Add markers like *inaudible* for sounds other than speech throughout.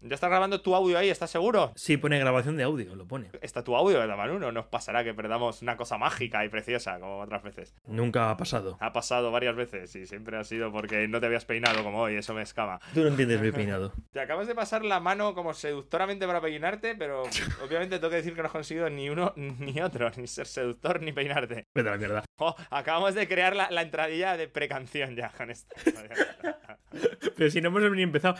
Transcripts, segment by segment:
Ya estás grabando tu audio ahí, ¿estás seguro? Sí, pone grabación de audio, lo pone. Está tu audio, ¿verdad, Manu? No nos pasará que perdamos una cosa mágica y preciosa como otras veces. Nunca ha pasado. Ha pasado varias veces y siempre ha sido porque no te habías peinado como hoy, eso me escama. Tú no entiendes mi *laughs* peinado. Te acabas de pasar la mano como seductoramente para peinarte, pero *laughs* obviamente tengo que decir que no has conseguido ni uno ni otro, ni ser seductor ni peinarte. Vete a la mierda. Oh, acabamos de crear la, la entradilla de precanción ya con esto. *laughs* Pero si no hemos ni empezado.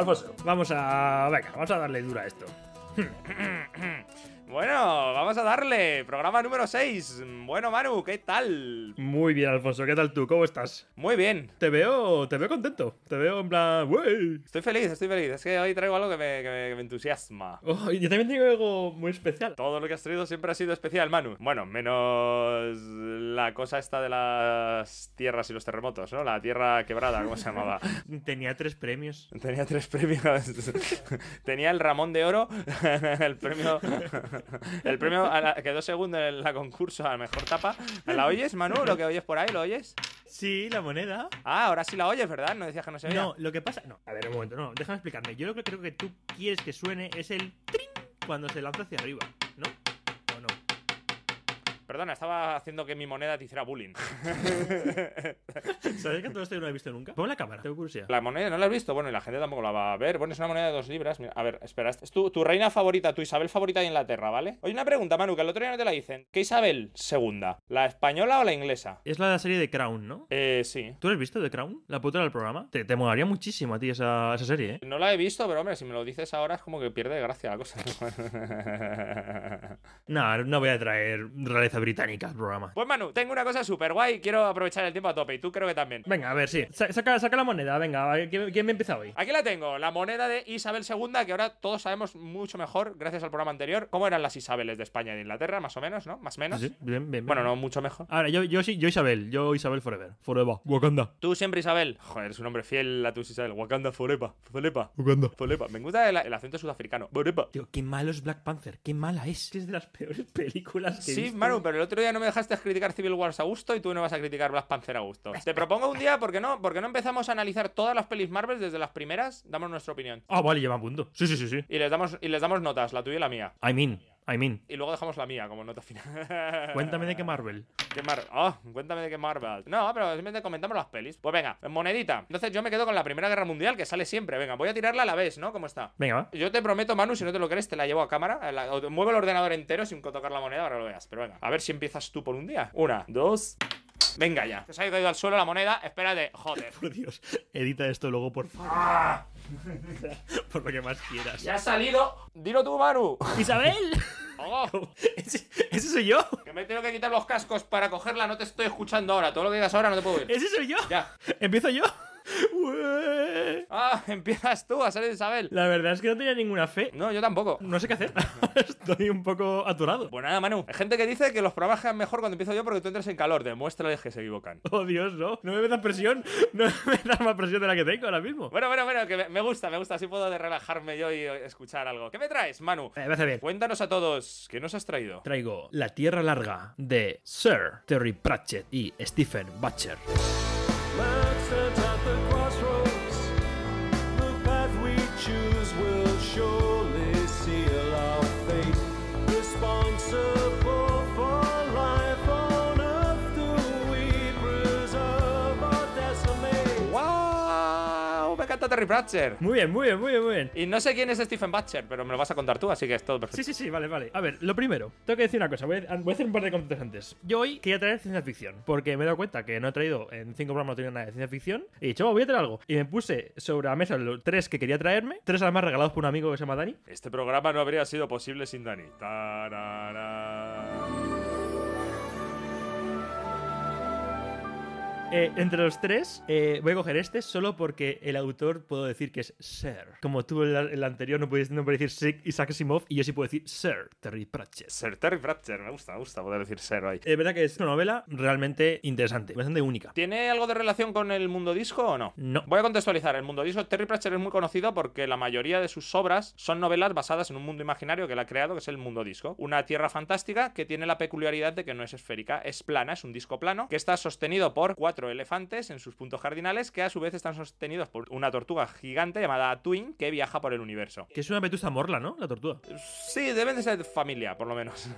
Alfonso, vamos a. Venga, vamos a darle dura a esto. *clears throat* Bueno, vamos a darle. Programa número 6. Bueno, Manu, ¿qué tal? Muy bien, Alfonso, ¿qué tal tú? ¿Cómo estás? Muy bien. Te veo, te veo contento. Te veo en plan, wey. Estoy feliz, estoy feliz. Es que hoy traigo algo que me, que me- que me entusiasma. Oh, yo también tengo algo muy especial. Todo lo que has traído siempre ha sido especial, Manu. Bueno, menos la cosa esta de las tierras y los terremotos, ¿no? La tierra quebrada, ¿cómo se llamaba? *laughs* Tenía tres premios. Tenía tres premios. *laughs* Tenía el Ramón de Oro, *laughs* el premio. *laughs* El premio la- quedó segundo en la concurso a la mejor tapa. ¿La oyes, Manu? ¿Lo que oyes por ahí? ¿Lo oyes? Sí, la moneda. Ah, ahora sí la oyes, ¿verdad? No decías que no se oía. No, lo que pasa. No, a ver, un momento, no, déjame explicarme. Yo lo que creo que tú quieres que suene es el trin cuando se lanza hacia arriba. Perdona, estaba haciendo que mi moneda te hiciera bullying. *laughs* ¿Sabes que todo esto yo no lo he visto nunca? Pon la cámara, tengo curiosidad. La moneda no la has visto, bueno, y la gente tampoco la va a ver. Bueno, es una moneda de dos libras. Mira, a ver, espera, es tu, tu reina favorita, tu Isabel favorita de Inglaterra, ¿vale? Oye, una pregunta, Manu, que el otro día no te la dicen. ¿Qué Isabel segunda? ¿La española o la inglesa? Es la de la serie de Crown, ¿no? Eh, sí. ¿Tú la has visto de Crown? La puta del programa. Te, te molaría muchísimo a ti esa, esa serie, ¿eh? No la he visto, pero hombre, si me lo dices ahora es como que pierde gracia la cosa. *laughs* No, no voy a traer realeza británica al programa. pues Manu, tengo una cosa súper guay, quiero aprovechar el tiempo a tope y tú creo que también. Venga, a ver, sí. Sa- Saca, saca la moneda, venga. ¿Quién, quién me empieza hoy? Aquí la tengo, la moneda de Isabel II, que ahora todos sabemos mucho mejor, gracias al programa anterior, cómo eran las Isabeles de España y de Inglaterra, más o menos, ¿no? Más o menos. Sí, bien, bien, bien. Bueno, no mucho mejor. Ahora, yo, yo sí, yo Isabel, yo Isabel Forever. Forever. Wakanda. Tú siempre Isabel. Joder, eres un hombre fiel a tus Isabel. Wakanda forever. Forever. Wakanda. Forever. Me gusta el, el acento sudafricano. Forever. Tío, qué malo es Black Panther, qué mala es. Es de las peores *laughs* películas que he Sí, visto. Manu, pero el otro día no me dejaste criticar Civil Wars a gusto y tú no vas a criticar Black Panther a gusto. Te propongo un día, ¿por qué no? ¿Por qué no empezamos a analizar todas las pelis Marvel desde las primeras? Damos nuestra opinión. Ah, vale, lleva punto. Sí, sí, sí, sí. Y les damos, y les damos notas, la tuya y la mía. I mean, I mean. Y luego dejamos la mía como nota final. *laughs* Cuéntame de qué Marvel. ¿Qué Mar oh, cuéntame de qué Marvel. No, pero simplemente comentamos las pelis. Pues venga, monedita. Entonces yo me quedo con la Primera Guerra Mundial, que sale siempre. Venga, voy a tirarla a la vez, ¿no? ¿Cómo está? Venga, va. Yo te prometo, Manu, si no te lo crees, te la llevo a cámara. La- o- muevo el ordenador entero sin tocar la moneda para que lo veas. Pero venga, a ver si empiezas tú por un día. Una, dos. Venga ya. Se ha caído al suelo la moneda. Espérate. Joder. *laughs* Por Dios, edita esto luego, por favor. Ah, Por lo que más quieras. ya ha salido. Dilo tú, Manu. ¡Isabel! *laughs* Oh, *laughs* ¿Ese, ese soy yo! que me tengo que quitar los cascos para cogerla. No te estoy escuchando ahora. Todo lo que digas ahora no te puedo oír. ¡Ese soy yo! Ya. ¿Empiezo yo? *laughs* Ah, empiezas tú a ser Isabel. La verdad es que no tenía ninguna fe. No, yo tampoco. No sé qué hacer. *laughs* Estoy un poco aturado. Pues nada, Manu. Hay gente que dice que los programas quedan mejor cuando empiezo yo porque tú entras en calor. Demuéstrales que se equivocan. Oh, Dios, no. No me metas presión. No *laughs* me metas más presión de la que tengo ahora mismo. Bueno, bueno, bueno, que me- gusta, me gusta. Así puedo de relajarme yo y escuchar algo. ¿Qué me traes, Manu? Eh, me hace bien. Cuéntanos a todos, ¿qué nos has traído? Traigo La Tierra Larga de Sir Terry Pratchett y Stephen Butcher. Let's Terry Pratchett. Muy bien, muy bien, muy bien, muy bien. Y no sé quién es Stephen Butcher, pero me lo vas a contar tú, así que es todo perfecto. Sí, sí, sí, vale, vale. A ver, lo primero, tengo que decir una cosa. Voy a, voy a hacer un par de comentarios antes. Yo hoy quería traer ciencia ficción, porque me he dado cuenta que no he traído en cinco programas, no tenía nada de ciencia ficción. Y he dicho, "Oh, voy a traer algo. Y me puse sobre la mesa los tres que quería traerme, tres además regalados por un amigo que se llama Dani. Este programa no habría sido posible sin Dani. Tarara. Eh, entre los tres, eh, voy a coger este solo porque el autor puedo decir que es Sir. Como tú el, el anterior no puedes, no puedes decir Isaac Asimov y yo sí puedo decir Sir Terry Pratchett. Ser Terry Pratchett, me gusta, me gusta poder decir ser ahí. Es verdad que es una novela realmente interesante, bastante única. ¿Tiene algo de relación con el mundo disco o no? No. Voy a contextualizar. El mundo disco, Terry Pratchett es muy conocido porque la mayoría de sus obras son novelas basadas en un mundo imaginario que él ha creado, que es el mundo disco. Una tierra fantástica que tiene la peculiaridad de que no es esférica, es plana, es un disco plano, que está sostenido por cuatro elefantes en sus puntos cardinales, que a su vez están sostenidos por una tortuga gigante llamada Twin, que viaja por el universo. Que es una vetusta morla, ¿no? La tortuga. Sí, deben de ser familia, por lo menos.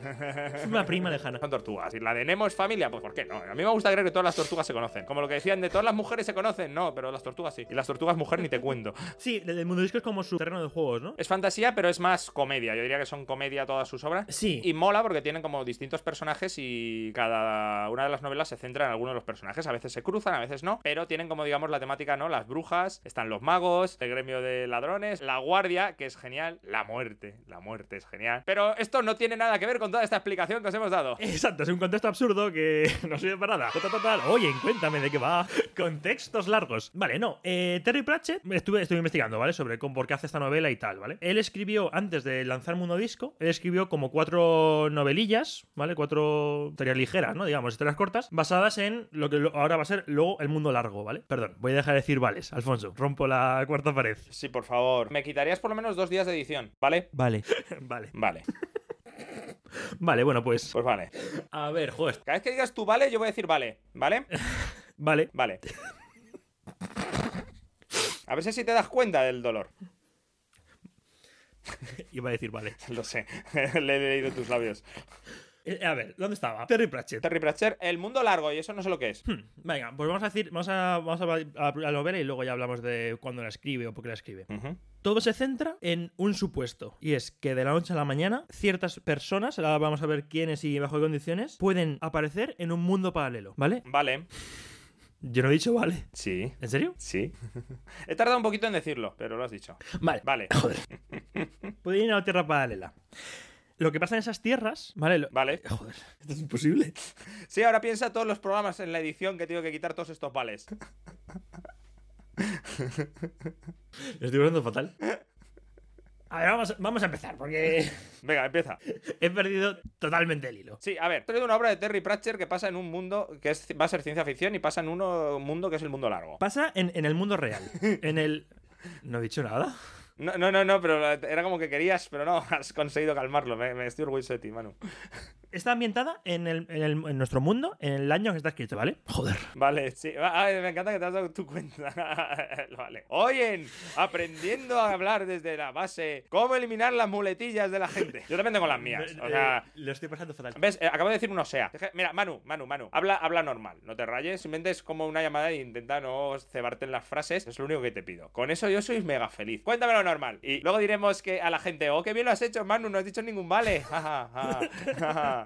Es una prima lejana. Son tortugas. Si la de Nemo es familia, pues ¿por qué no? A mí me gusta creer que todas las tortugas se conocen. Como lo que decían de todas las mujeres se conocen, no, pero las tortugas sí. Y las tortugas mujer ni te cuento. Sí, el el mundo disco es como su terreno de juegos, ¿no? Es fantasía, pero es más comedia. Yo diría que son comedia todas sus obras. Sí. Y mola porque tienen como distintos personajes y cada una de las novelas se centra en alguno de los personajes. A veces se cruzan, a veces no. Pero tienen como, digamos, la temática, ¿no? Las brujas, están los magos, el gremio de ladrones, la guardia, que es genial, la muerte. La muerte es genial. Pero esto no tiene nada que ver con toda esta explicación que os hemos dado. Exacto, es un contexto absurdo que *laughs* no sirve para nada. Total, total. Oye, cuéntame de qué va. Contextos largos. Vale, no. eh, Terry Pratchett, estuve, estuve investigando, ¿vale? Sobre por qué hace esta novela y tal, ¿vale? Él escribió, antes de lanzar Mundo Disco, él escribió como cuatro novelillas, ¿vale? Cuatro historias ligeras, ¿no? Digamos, historias cortas, basadas en lo que ahora va a ser luego el mundo largo, ¿vale? Perdón, voy a dejar de decir vales, Alfonso. Rompo la cuarta pared. Sí, por favor. Me quitarías por lo menos dos días de edición, ¿vale? Vale. *laughs* vale. Vale. Vale, bueno, pues. Pues vale. A ver, joder. Cada vez que digas tú vale, yo voy a decir vale. ¿Vale? *laughs* Vale. Vale. A ver si te das cuenta del dolor. Iba a decir vale. *laughs* Lo sé. Le he leído tus labios. Eh, a ver, ¿dónde estaba? Terry Pratchett. Terry Pratchett, el mundo largo, y eso no sé lo que es. Hmm, Venga, pues vamos a decir, vamos a, vamos a, a la novela y luego ya hablamos de cuándo la escribe o por qué la escribe. Todo se centra en un supuesto, y es que de la noche a la mañana ciertas personas, ahora vamos a ver quiénes y bajo qué condiciones, pueden aparecer en un mundo paralelo, ¿vale? Vale. Yo no he dicho vale. Sí. ¿En serio? Sí. *laughs* He tardado un poquito en decirlo, pero lo has dicho. Vale. Vale. *laughs* Pueden ir a la tierra paralela. Lo que pasa en esas tierras, ¿vale? Lo- Vale. *laughs* Joder, esto es imposible. Sí, ahora piensa todos los programas en la edición que tengo que quitar todos estos vales. *laughs* Estoy hablando fatal. A ver, vamos, vamos a empezar, porque *laughs* Venga, empieza. he perdido totalmente el hilo. Sí, a ver, una obra de Terry Pratchett que pasa en un mundo que es, va a ser ciencia ficción y pasa en uno- un mundo que es el mundo largo. Pasa en, en el mundo real. En el. No he dicho nada. No, no, no, no, pero era como que querías, pero no, *laughs* has conseguido calmarlo. Me, me estoy orgulloso de ti, Manu. Está ambientada en, el, en, el- en nuestro mundo, en el año en que está escrito, ¿vale? Joder. Vale, sí. Ah, me encanta que te has dado tu cuenta. *laughs* vale. Oyen, aprendiendo a hablar desde la base, cómo eliminar las muletillas de la gente. Yo también tengo las mías. O sea, Eh, lo estoy pasando fatal. ¿Ves? Eh, acabo de decir un o sea. Mira, Manu, Manu, Manu. Habla, habla normal. No te rayes. Simplemente es como una llamada e intenta no cebarte en las frases. Es lo único que te pido. Con eso yo soy mega feliz. Cuéntamelo normal. Y luego diremos que a la gente, oh, qué bien lo has hecho, Manu. No has dicho ningún vale. *laughs*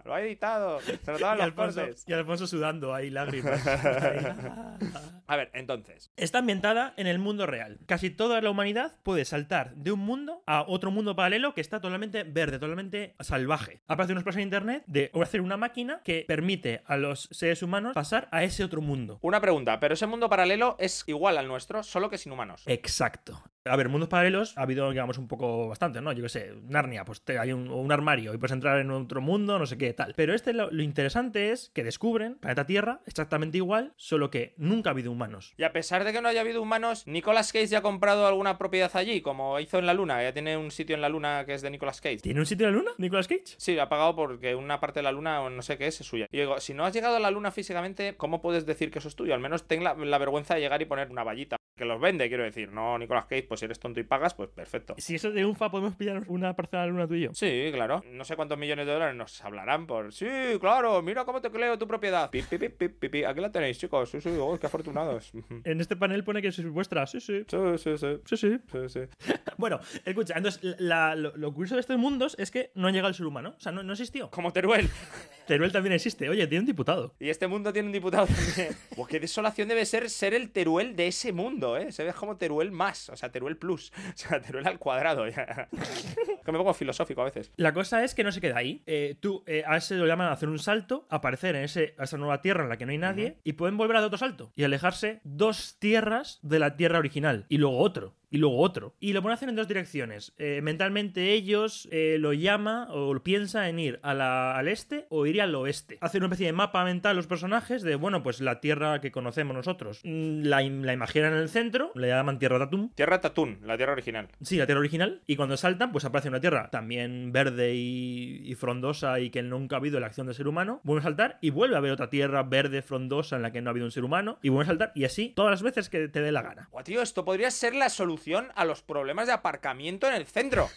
Lo ha editado. Se notaban los Alfonso, cortes. y Alfonso sudando ahí, lágrimas. *laughs* A ver, entonces. Está ambientada en el mundo real. Casi toda la humanidad puede saltar de un mundo a otro mundo paralelo que está totalmente verde, totalmente salvaje. Aparece una expresión en internet de hacer una máquina que permite a los seres humanos pasar a ese otro mundo. Una pregunta, pero ese mundo paralelo es igual al nuestro, solo que sin humanos. Exacto. A ver, mundos paralelos ha habido, digamos, un poco bastante, ¿no? Yo qué sé, Narnia, pues te- hay un, un armario y puedes entrar en otro mundo, no sé qué, tal. Pero este lo, lo interesante es que descubren planeta Tierra exactamente igual, solo que nunca ha habido humanos. Y a pesar de que no haya habido humanos, Nicolas Cage ya ha comprado alguna propiedad allí, como hizo en la Luna. Ya tiene un sitio en la Luna que es de Nicolas Cage. ¿Tiene un sitio en la luna, Nicolas Cage? Sí, ha pagado porque una parte de la luna o no sé qué es, es suya. Y digo, si no has llegado a la luna físicamente, ¿cómo puedes decir que eso es tuyo? Al menos ten la, la vergüenza de llegar y poner una vallita. Que los vende, quiero decir. No, Nicolas Cage, pues si eres tonto y pagas, pues perfecto. Si eso de UNFA podemos pillar una parcela luna tú y yo. Sí, claro. No sé cuántos millones de dólares nos hablarán por. Sí, claro, mira cómo te creo tu propiedad. Pi, pi, pi. Aquí la tenéis, chicos. Sí, sí, oh, qué afortunados. *laughs* En este panel pone que es vuestra. Sí, sí. Sí, sí, sí. Sí, sí. Sí, sí. *laughs* Bueno, escucha, entonces la- lo, lo curioso de estos mundos es que no ha llegado el ser humano. O sea, no, no existió. Como Teruel. *laughs* Teruel también existe. Oye, tiene un diputado. Y este mundo tiene un diputado también. *laughs* Pues qué desolación debe ser ser el Teruel de ese mundo, ¿eh? Se ve como Teruel más, o sea, Teruel plus. *laughs* O sea, Teruel al cuadrado. ya. *laughs* que me pongo filosófico a veces. La cosa es que no se queda ahí. Eh, tú eh, a ese lo llaman a hacer un salto, aparecer en ese, a esa nueva tierra en la que no hay nadie, y pueden volver a dar otro salto y alejarse dos tierras de la tierra original, y luego otro. Y luego otro. Y lo pueden hacer en dos direcciones. Eh, mentalmente ellos eh, lo llama o piensa en ir a la- al este o ir al oeste. Hacen una especie de mapa mental los personajes de, bueno, pues la tierra que conocemos nosotros. Mm, La, la imaginan en el centro, le llaman Tierra Tatum, Tierra Tatún, la tierra original. Sí, la tierra original. Y cuando saltan, pues aparece una tierra también verde y, y frondosa y que nunca ha habido la acción del ser humano. Vuelven a saltar y vuelve a haber otra tierra verde, frondosa en la que no ha habido un ser humano. Y vuelven a saltar y así todas las veces que te dé la gana. Buah, tío, esto podría ser la solución a los problemas de aparcamiento en el centro.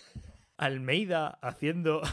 Almeida haciendo. *laughs*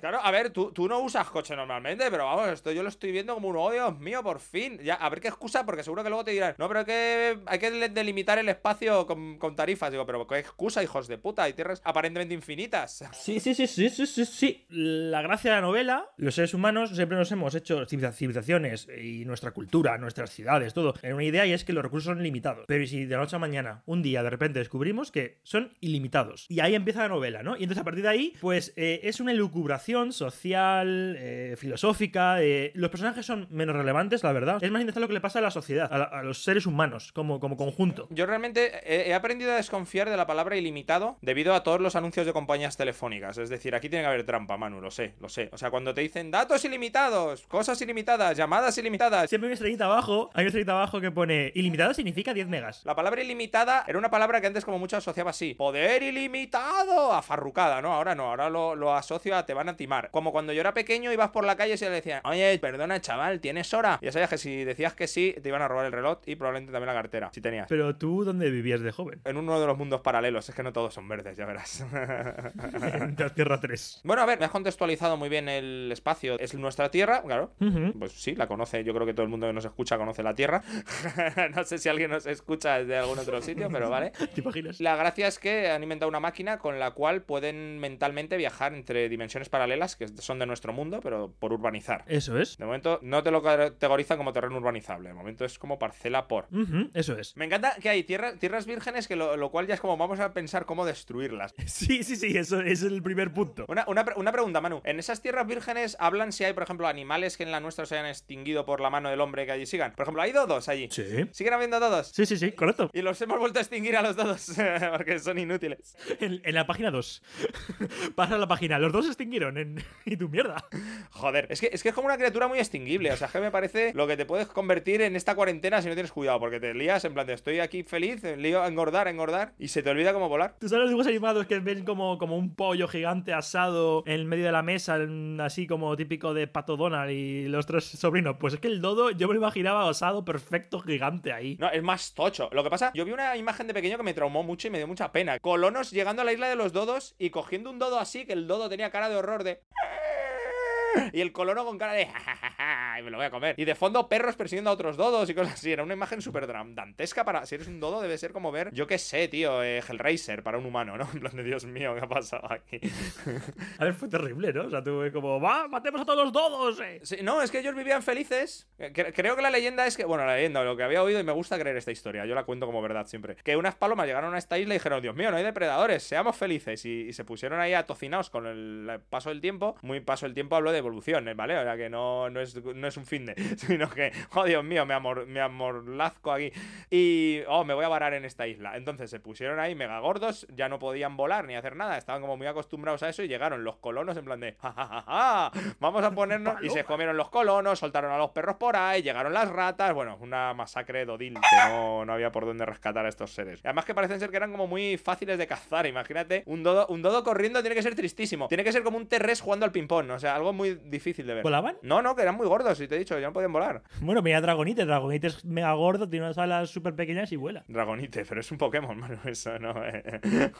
Claro, a ver, tú, tú no usas coche normalmente, pero vamos, esto yo lo estoy viendo como un, oh Dios mío, por fin. Ya, a ver qué excusa, porque seguro que luego te dirán, no, pero hay que, hay que delimitar el espacio con, con tarifas. Digo, pero qué excusa, hijos de puta, hay tierras aparentemente infinitas. *laughs* Sí, sí, sí, sí, sí, sí, sí. La gracia de la novela, los seres humanos siempre nos hemos hecho civiliza- civilizaciones y nuestra cultura, nuestras ciudades, todo, en una idea y es que los recursos son limitados. Pero ¿y si de la noche a mañana, un día, de repente descubrimos que son ilimitados? Y ahí empieza la novela, ¿no? Y entonces a partir de ahí, pues eh, es una elucubración social, eh, filosófica. eh, los personajes son menos relevantes, la verdad. Es más interesante lo que le pasa a la sociedad, a, la- a los seres humanos, como, como conjunto. Yo realmente he, he aprendido a desconfiar de la palabra ilimitado debido a todos los anuncios de compañías telefónicas. Es decir, aquí tiene que haber trampa, Manu, lo sé, lo sé. O sea, cuando te dicen datos ilimitados, cosas ilimitadas, llamadas ilimitadas. Siempre hay una estrellita abajo, hay una estrellita abajo que pone ilimitado significa 10 megas. La palabra ilimitada era una palabra que antes como mucho asociaba así. Poder ilimitado. A ¿no? Ahora no, ahora lo, lo asocio a te van a timar. Como cuando yo era pequeño ibas por la calle y se le decían, oye, perdona chaval, ¿tienes hora? Ya sabías que si decías que sí, te iban a robar el reloj y probablemente también la cartera, si tenías. Pero tú, ¿dónde vivías de joven? En uno de los mundos paralelos, es que no todos son verdes, ya verás. *laughs* en la Tierra 3. bueno, a ver, me has contextualizado muy bien el espacio. Es nuestra Tierra, claro. Pues sí, la conoce. Yo creo que todo el mundo que nos escucha conoce la Tierra. *laughs* no sé si alguien nos escucha desde algún otro sitio, pero vale. *laughs* ¿Te imaginas? La gracia es que han inventado una máquina con la cual pueden mentalmente viajar entre dimensiones paralelas que son de nuestro mundo, pero por urbanizar. Eso es. De momento no te lo categorizan como terreno urbanizable. De momento es como parcela por. Eso es. Me encanta que hay tierra- tierras vírgenes, que lo, lo cual ya es como vamos a pensar cómo destruirlas. *laughs* Sí, sí, sí, eso es el primer punto. Una, una una pregunta, Manu. ¿En esas tierras vírgenes hablan si hay, por ejemplo, animales que en la nuestra se hayan extinguido por la mano del hombre que allí sigan? Por ejemplo, ¿hay dodos allí? Sí. ¿Siguen habiendo dodos? Sí, sí, sí, correcto. Y los hemos vuelto a extinguir a los dodos *laughs* porque son inútiles. En, en la página 2. *laughs* Pasa la página. Los dos se extinguieron. en- *laughs* Y tu mierda. Joder, es que, es que es como una criatura muy extinguible. O sea, que me parece lo que te puedes convertir en esta cuarentena si no tienes cuidado. Porque te lías en plan de estoy aquí feliz, lío a engordar, a engordar. Y se te olvida cómo volar. ¿Tú sabes los dibujos animados que ven como, como un pollo gigante asado en el medio de la mesa, así como típico de Pato Donald y los tres sobrinos? Pues es que el dodo yo me lo imaginaba asado perfecto gigante ahí. No, es más tocho. Lo que pasa, yo vi una imagen de pequeño que me traumó mucho y me dio mucha pena. Colonos llegando a la isla de los dodos y cogiendo un dodo así, que el dodo tenía cara de horror de. *laughs* Y el colono con cara de. Y me lo voy a comer. Y de fondo, perros persiguiendo a otros dodos y cosas así. Era una imagen súper dantesca para. Si eres un dodo, debe ser como ver, yo qué sé, tío, eh, Hellraiser para un humano, ¿no? *laughs* En plan de Dios mío, ¿qué ha pasado aquí? *laughs* A ver, fue terrible, ¿no? O sea, tuve como, ¡va! ¡Matemos a todos los dodos! eh". Sí, no, es que ellos vivían felices. Cre- creo que la leyenda es que, bueno, la leyenda, lo que había oído y me gusta creer esta historia, yo la cuento como verdad siempre. Que unas palomas llegaron a esta isla y dijeron, Dios mío, no hay depredadores, seamos felices. Y, y se pusieron ahí atocinados con el paso del tiempo. Muy paso del tiempo hablo de evolución, ¿eh? ¿vale? O sea que no, no, es, no es un fin de, *laughs* sino que, oh Dios mío, me, amor, me amorlazco aquí. Y, oh, me voy a varar en esta isla. Entonces se pusieron ahí mega gordos, ya no podían volar ni hacer nada, estaban como muy acostumbrados a eso y llegaron los colonos en plan de, ja, ja, ja, ja, vamos a ponernos. Y se comieron los colonos, soltaron a los perros por ahí, llegaron las ratas, bueno, una masacre dodil que no, no había por dónde rescatar a estos seres. Además que parecen ser que eran como muy fáciles de cazar, imagínate, un dodo, un dodo corriendo tiene que ser tristísimo, tiene que ser como un terres jugando al ping-pong, o sea, algo muy difícil de ver. ¿Volaban? No, no, que eran muy gordos, y te he dicho, ya no podían volar. Bueno, mira Dragonite. Dragonite es mega gordo, tiene unas alas súper pequeñas y vuela. Dragonite, pero es un Pokémon, *laughs* mano, eso no. eh. *laughs*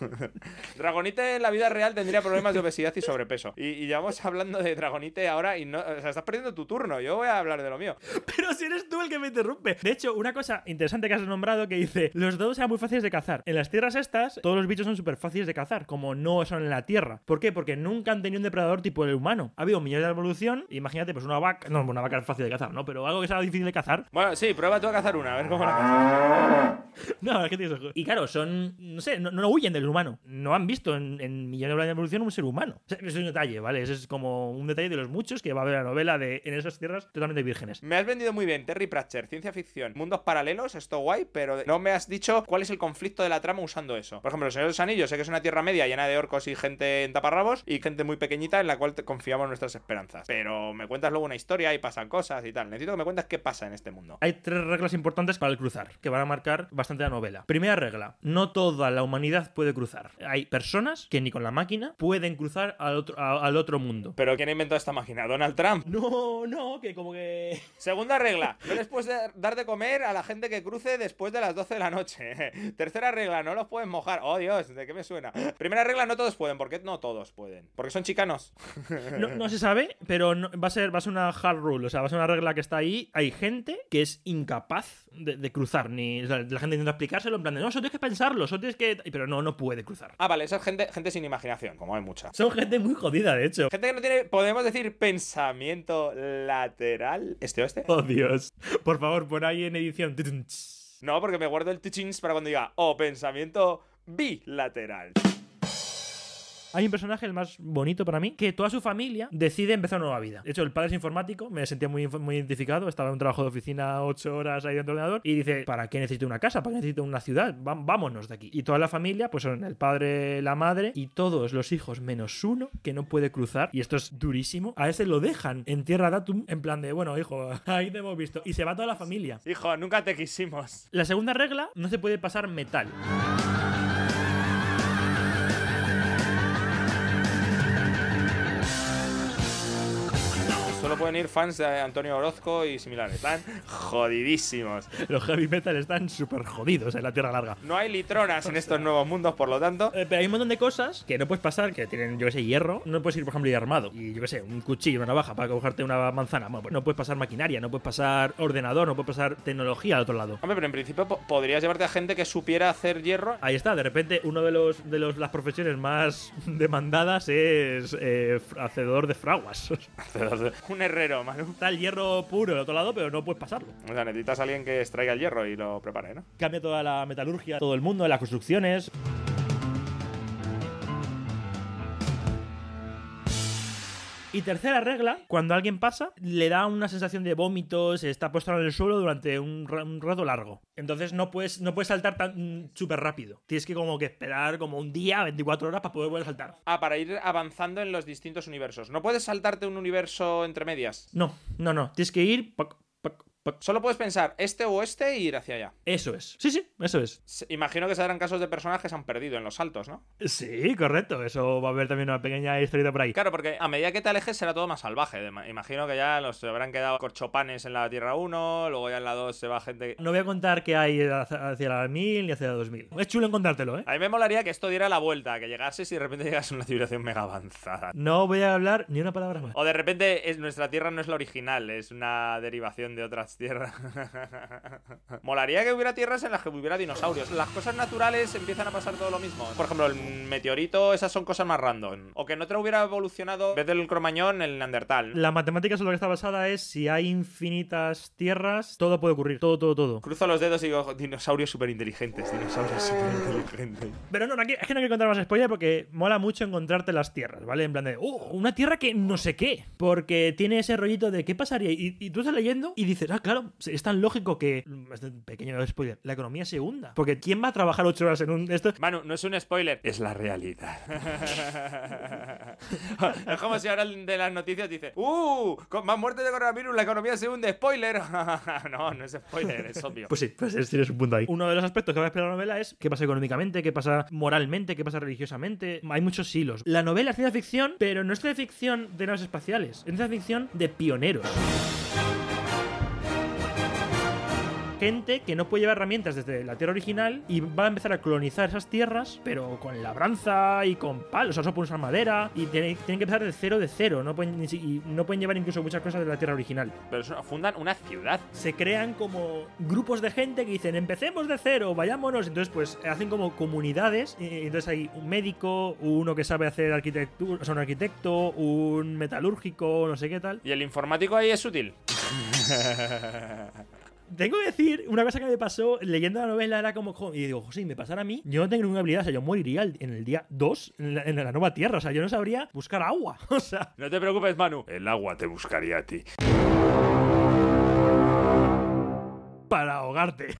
Dragonite en la vida real tendría problemas de obesidad y sobrepeso. Y, y llevamos hablando de Dragonite ahora y no. O sea, estás perdiendo tu turno. Yo voy a hablar de lo mío. *laughs* Pero si eres tú el que me interrumpe. De hecho, una cosa interesante que has nombrado que dice, los dodos eran muy fáciles de cazar. En las tierras estas, todos los bichos son súper fáciles de cazar, como no son en la tierra. ¿Por qué? Porque nunca han tenido un depredador tipo el humano. Ha habido millones la evolución, imagínate, pues una vaca. No, una vaca es fácil de cazar, ¿no? Pero algo que sea difícil de cazar. Bueno, sí, prueba tú a cazar una, a ver cómo la cazas. *laughs* No, es que tienes ojos. Y claro, son. No sé, no, no huyen del humano. No han visto en, en millones de años de evolución un ser humano. O sea, eso es un detalle, ¿vale? Ese es como un detalle de los muchos que va a haber la novela de en esas tierras totalmente vírgenes. Me has vendido muy bien, Terry Pratchett, ciencia ficción, mundos paralelos, esto guay, pero no me has dicho cuál es el conflicto de la trama usando eso. Por ejemplo, el Señor de los Anillos, sé que es una tierra media llena de orcos y gente en taparrabos y gente muy pequeñita en la cual te- confiamos nuestras esperanzas. Pero me cuentas luego una historia y pasan cosas y tal. Necesito que me cuentes qué pasa en este mundo. Hay tres reglas importantes para el cruzar, que van a marcar bastante la novela. Primera regla, no toda la humanidad puede cruzar. Hay personas que ni con la máquina pueden cruzar al otro, a- al otro mundo. Pero ¿quién ha inventado esta máquina? Donald Trump. No, no, que como que... *laughs* Segunda regla, no les puedes dar de comer a la gente que cruce después de las 12 de la noche. *laughs* Tercera regla, no los puedes mojar. Oh Dios, ¿de qué me suena? Primera regla, no todos pueden. ¿Por qué no todos pueden? Porque son chicanos. No, no se sabe, pero no- va, a ser, va a ser una hard rule, o sea, va a ser una regla que está ahí. Hay gente que es incapaz de, de cruzar, ni o sea, la gente intenta explicárselo en plan de, no, solo tienes que pensarlo, solo tienes que... Pero no, no puede cruzar. Ah, vale, esa es gente, gente sin imaginación, como hay mucha. Son gente muy jodida, de hecho. Gente que no tiene, podemos decir, pensamiento lateral. ¿Este oeste? Oh, Dios. Por favor, pon ahí en edición. No, porque me guardo el teachings para cuando diga, oh, pensamiento bilateral. Hay un personaje, el más bonito para mí, que toda su familia decide empezar una nueva vida. De hecho, el padre es informático, me sentía muy, muy identificado, estaba en un trabajo de oficina ocho horas ahí dentro del ordenador y dice, ¿para qué necesito una casa? ¿Para qué necesito una ciudad? Vámonos de aquí. Y toda la familia, pues son el padre, la madre y todos los hijos menos uno que no puede cruzar. Y esto es durísimo. A ese lo dejan en tierra datum en plan de, bueno, hijo, *laughs* ahí te hemos visto. Y se va toda la familia. Hijo, nunca te quisimos. La segunda regla, no se puede pasar metal. Solo pueden ir fans de Antonio Orozco y similares. Están jodidísimos. Los heavy metal están súper jodidos en la tierra larga. No hay litronas en estos nuevos mundos, por lo tanto. Eh, pero hay un montón de cosas que no puedes pasar, que tienen, yo que sé, hierro. No puedes ir, por ejemplo, ir armado. Y yo que sé, un cuchillo, una navaja para cogerte una manzana. Bueno, pues no puedes pasar maquinaria, no puedes pasar ordenador, no puedes pasar tecnología al otro lado. Hombre, pero en principio po- podrías llevarte a gente que supiera hacer hierro. Ahí está, de repente, uno de los de los, las profesiones más *laughs* demandadas es eh, hacedor de fraguas. *laughs* Un herrero, Manu. está el hierro puro al otro lado, pero no puedes pasarlo. O sea, necesitas a alguien que extraiga el hierro y lo prepare, ¿no? Cambia toda la metalurgia, todo el mundo, las construcciones. Y tercera regla, cuando alguien pasa, le da una sensación de vómitos, está postrado en el suelo durante un, ra- un rato largo. Entonces no puedes, no puedes saltar tan mm, súper rápido. Tienes que como que esperar como un día, 24 horas para poder volver a saltar. Ah, para ir avanzando en los distintos universos. ¿No puedes saltarte un universo entre medias? No, no, no. Tienes que ir... Solo puedes pensar este o este e ir hacia allá. Eso es. Sí, sí, eso es. Imagino que serán casos de personajes que se han perdido en los saltos, ¿no? Sí, correcto. Eso va a haber también una pequeña historieta por ahí. Claro, porque a medida que te alejes será todo más salvaje. Imagino que ya los habrán quedado corchopanes en la Tierra 1, luego ya en la 2 se va gente... No voy a contar qué hay hacia la 1000 ni hacia la 2000. Es chulo encontrártelo, ¿eh? A mí me molaría que esto diera la vuelta, que llegases y de repente llegas a una civilización mega avanzada. No voy a hablar ni una palabra más. O de repente es, nuestra Tierra no es la original, es una derivación de otras tierras. *laughs* Molaría que hubiera tierras en las que hubiera dinosaurios. Las cosas naturales empiezan a pasar todo lo mismo. Por ejemplo, el meteorito, esas son cosas más random. O que en otra hubiera evolucionado, en vez del cromañón, el neandertal. La matemática sobre lo que está basada es si hay infinitas tierras, todo puede ocurrir. Todo, todo, todo. Cruzo los dedos y digo, dinosaurios súper inteligentes, dinosaurios súper inteligentes. *laughs* Pero no, no aquí- es que no quiero contar más spoiler porque mola mucho encontrarte las tierras, ¿vale? En plan de, oh, una tierra que no sé qué. Porque tiene ese rollito de qué pasaría. Y, y tú estás leyendo y dices, ah, claro, es tan lógico que. Este pequeño spoiler, la economía se hunda. Porque ¿quién va a trabajar ocho horas en un. Esto? Manu, no es un spoiler, es la realidad. *laughs* es como si ahora de las noticias dice, ¡Uh! Con más muertes de coronavirus, la economía se hunde, spoiler. *laughs* no, no es spoiler, es obvio. Pues sí, pues es- tienes un punto ahí. Uno de los aspectos que va a explorar la novela es qué pasa económicamente, qué pasa moralmente, qué pasa religiosamente. Hay muchos hilos. La novela es ciencia ficción, pero no es ciencia ficción de naves espaciales, es ciencia ficción de pioneros. Gente que no puede llevar herramientas desde la tierra original y va a empezar a colonizar esas tierras, pero con labranza y con palos, o sea, solo pueden usar madera y tienen, tienen que empezar de cero de cero, no pueden, y no pueden llevar incluso muchas cosas de la tierra original. Pero eso, fundan una ciudad. Se crean como grupos de gente que dicen, empecemos de cero, vayámonos. Entonces, pues hacen como comunidades. y entonces hay un médico, uno que sabe hacer arquitectura, o sea, un arquitecto, un metalúrgico, no sé qué tal. ¿Y el informático ahí es útil? *laughs* Tengo que decir, una cosa que me pasó leyendo la novela era como, jo- y digo, José, si me pasara a mí, yo no tengo ninguna habilidad, o sea, yo moriría en el día 2 en la, en la nueva tierra, o sea, yo no sabría buscar agua, *laughs* o sea, No te preocupes, Manu. El agua te buscaría a ti. para ahogarte.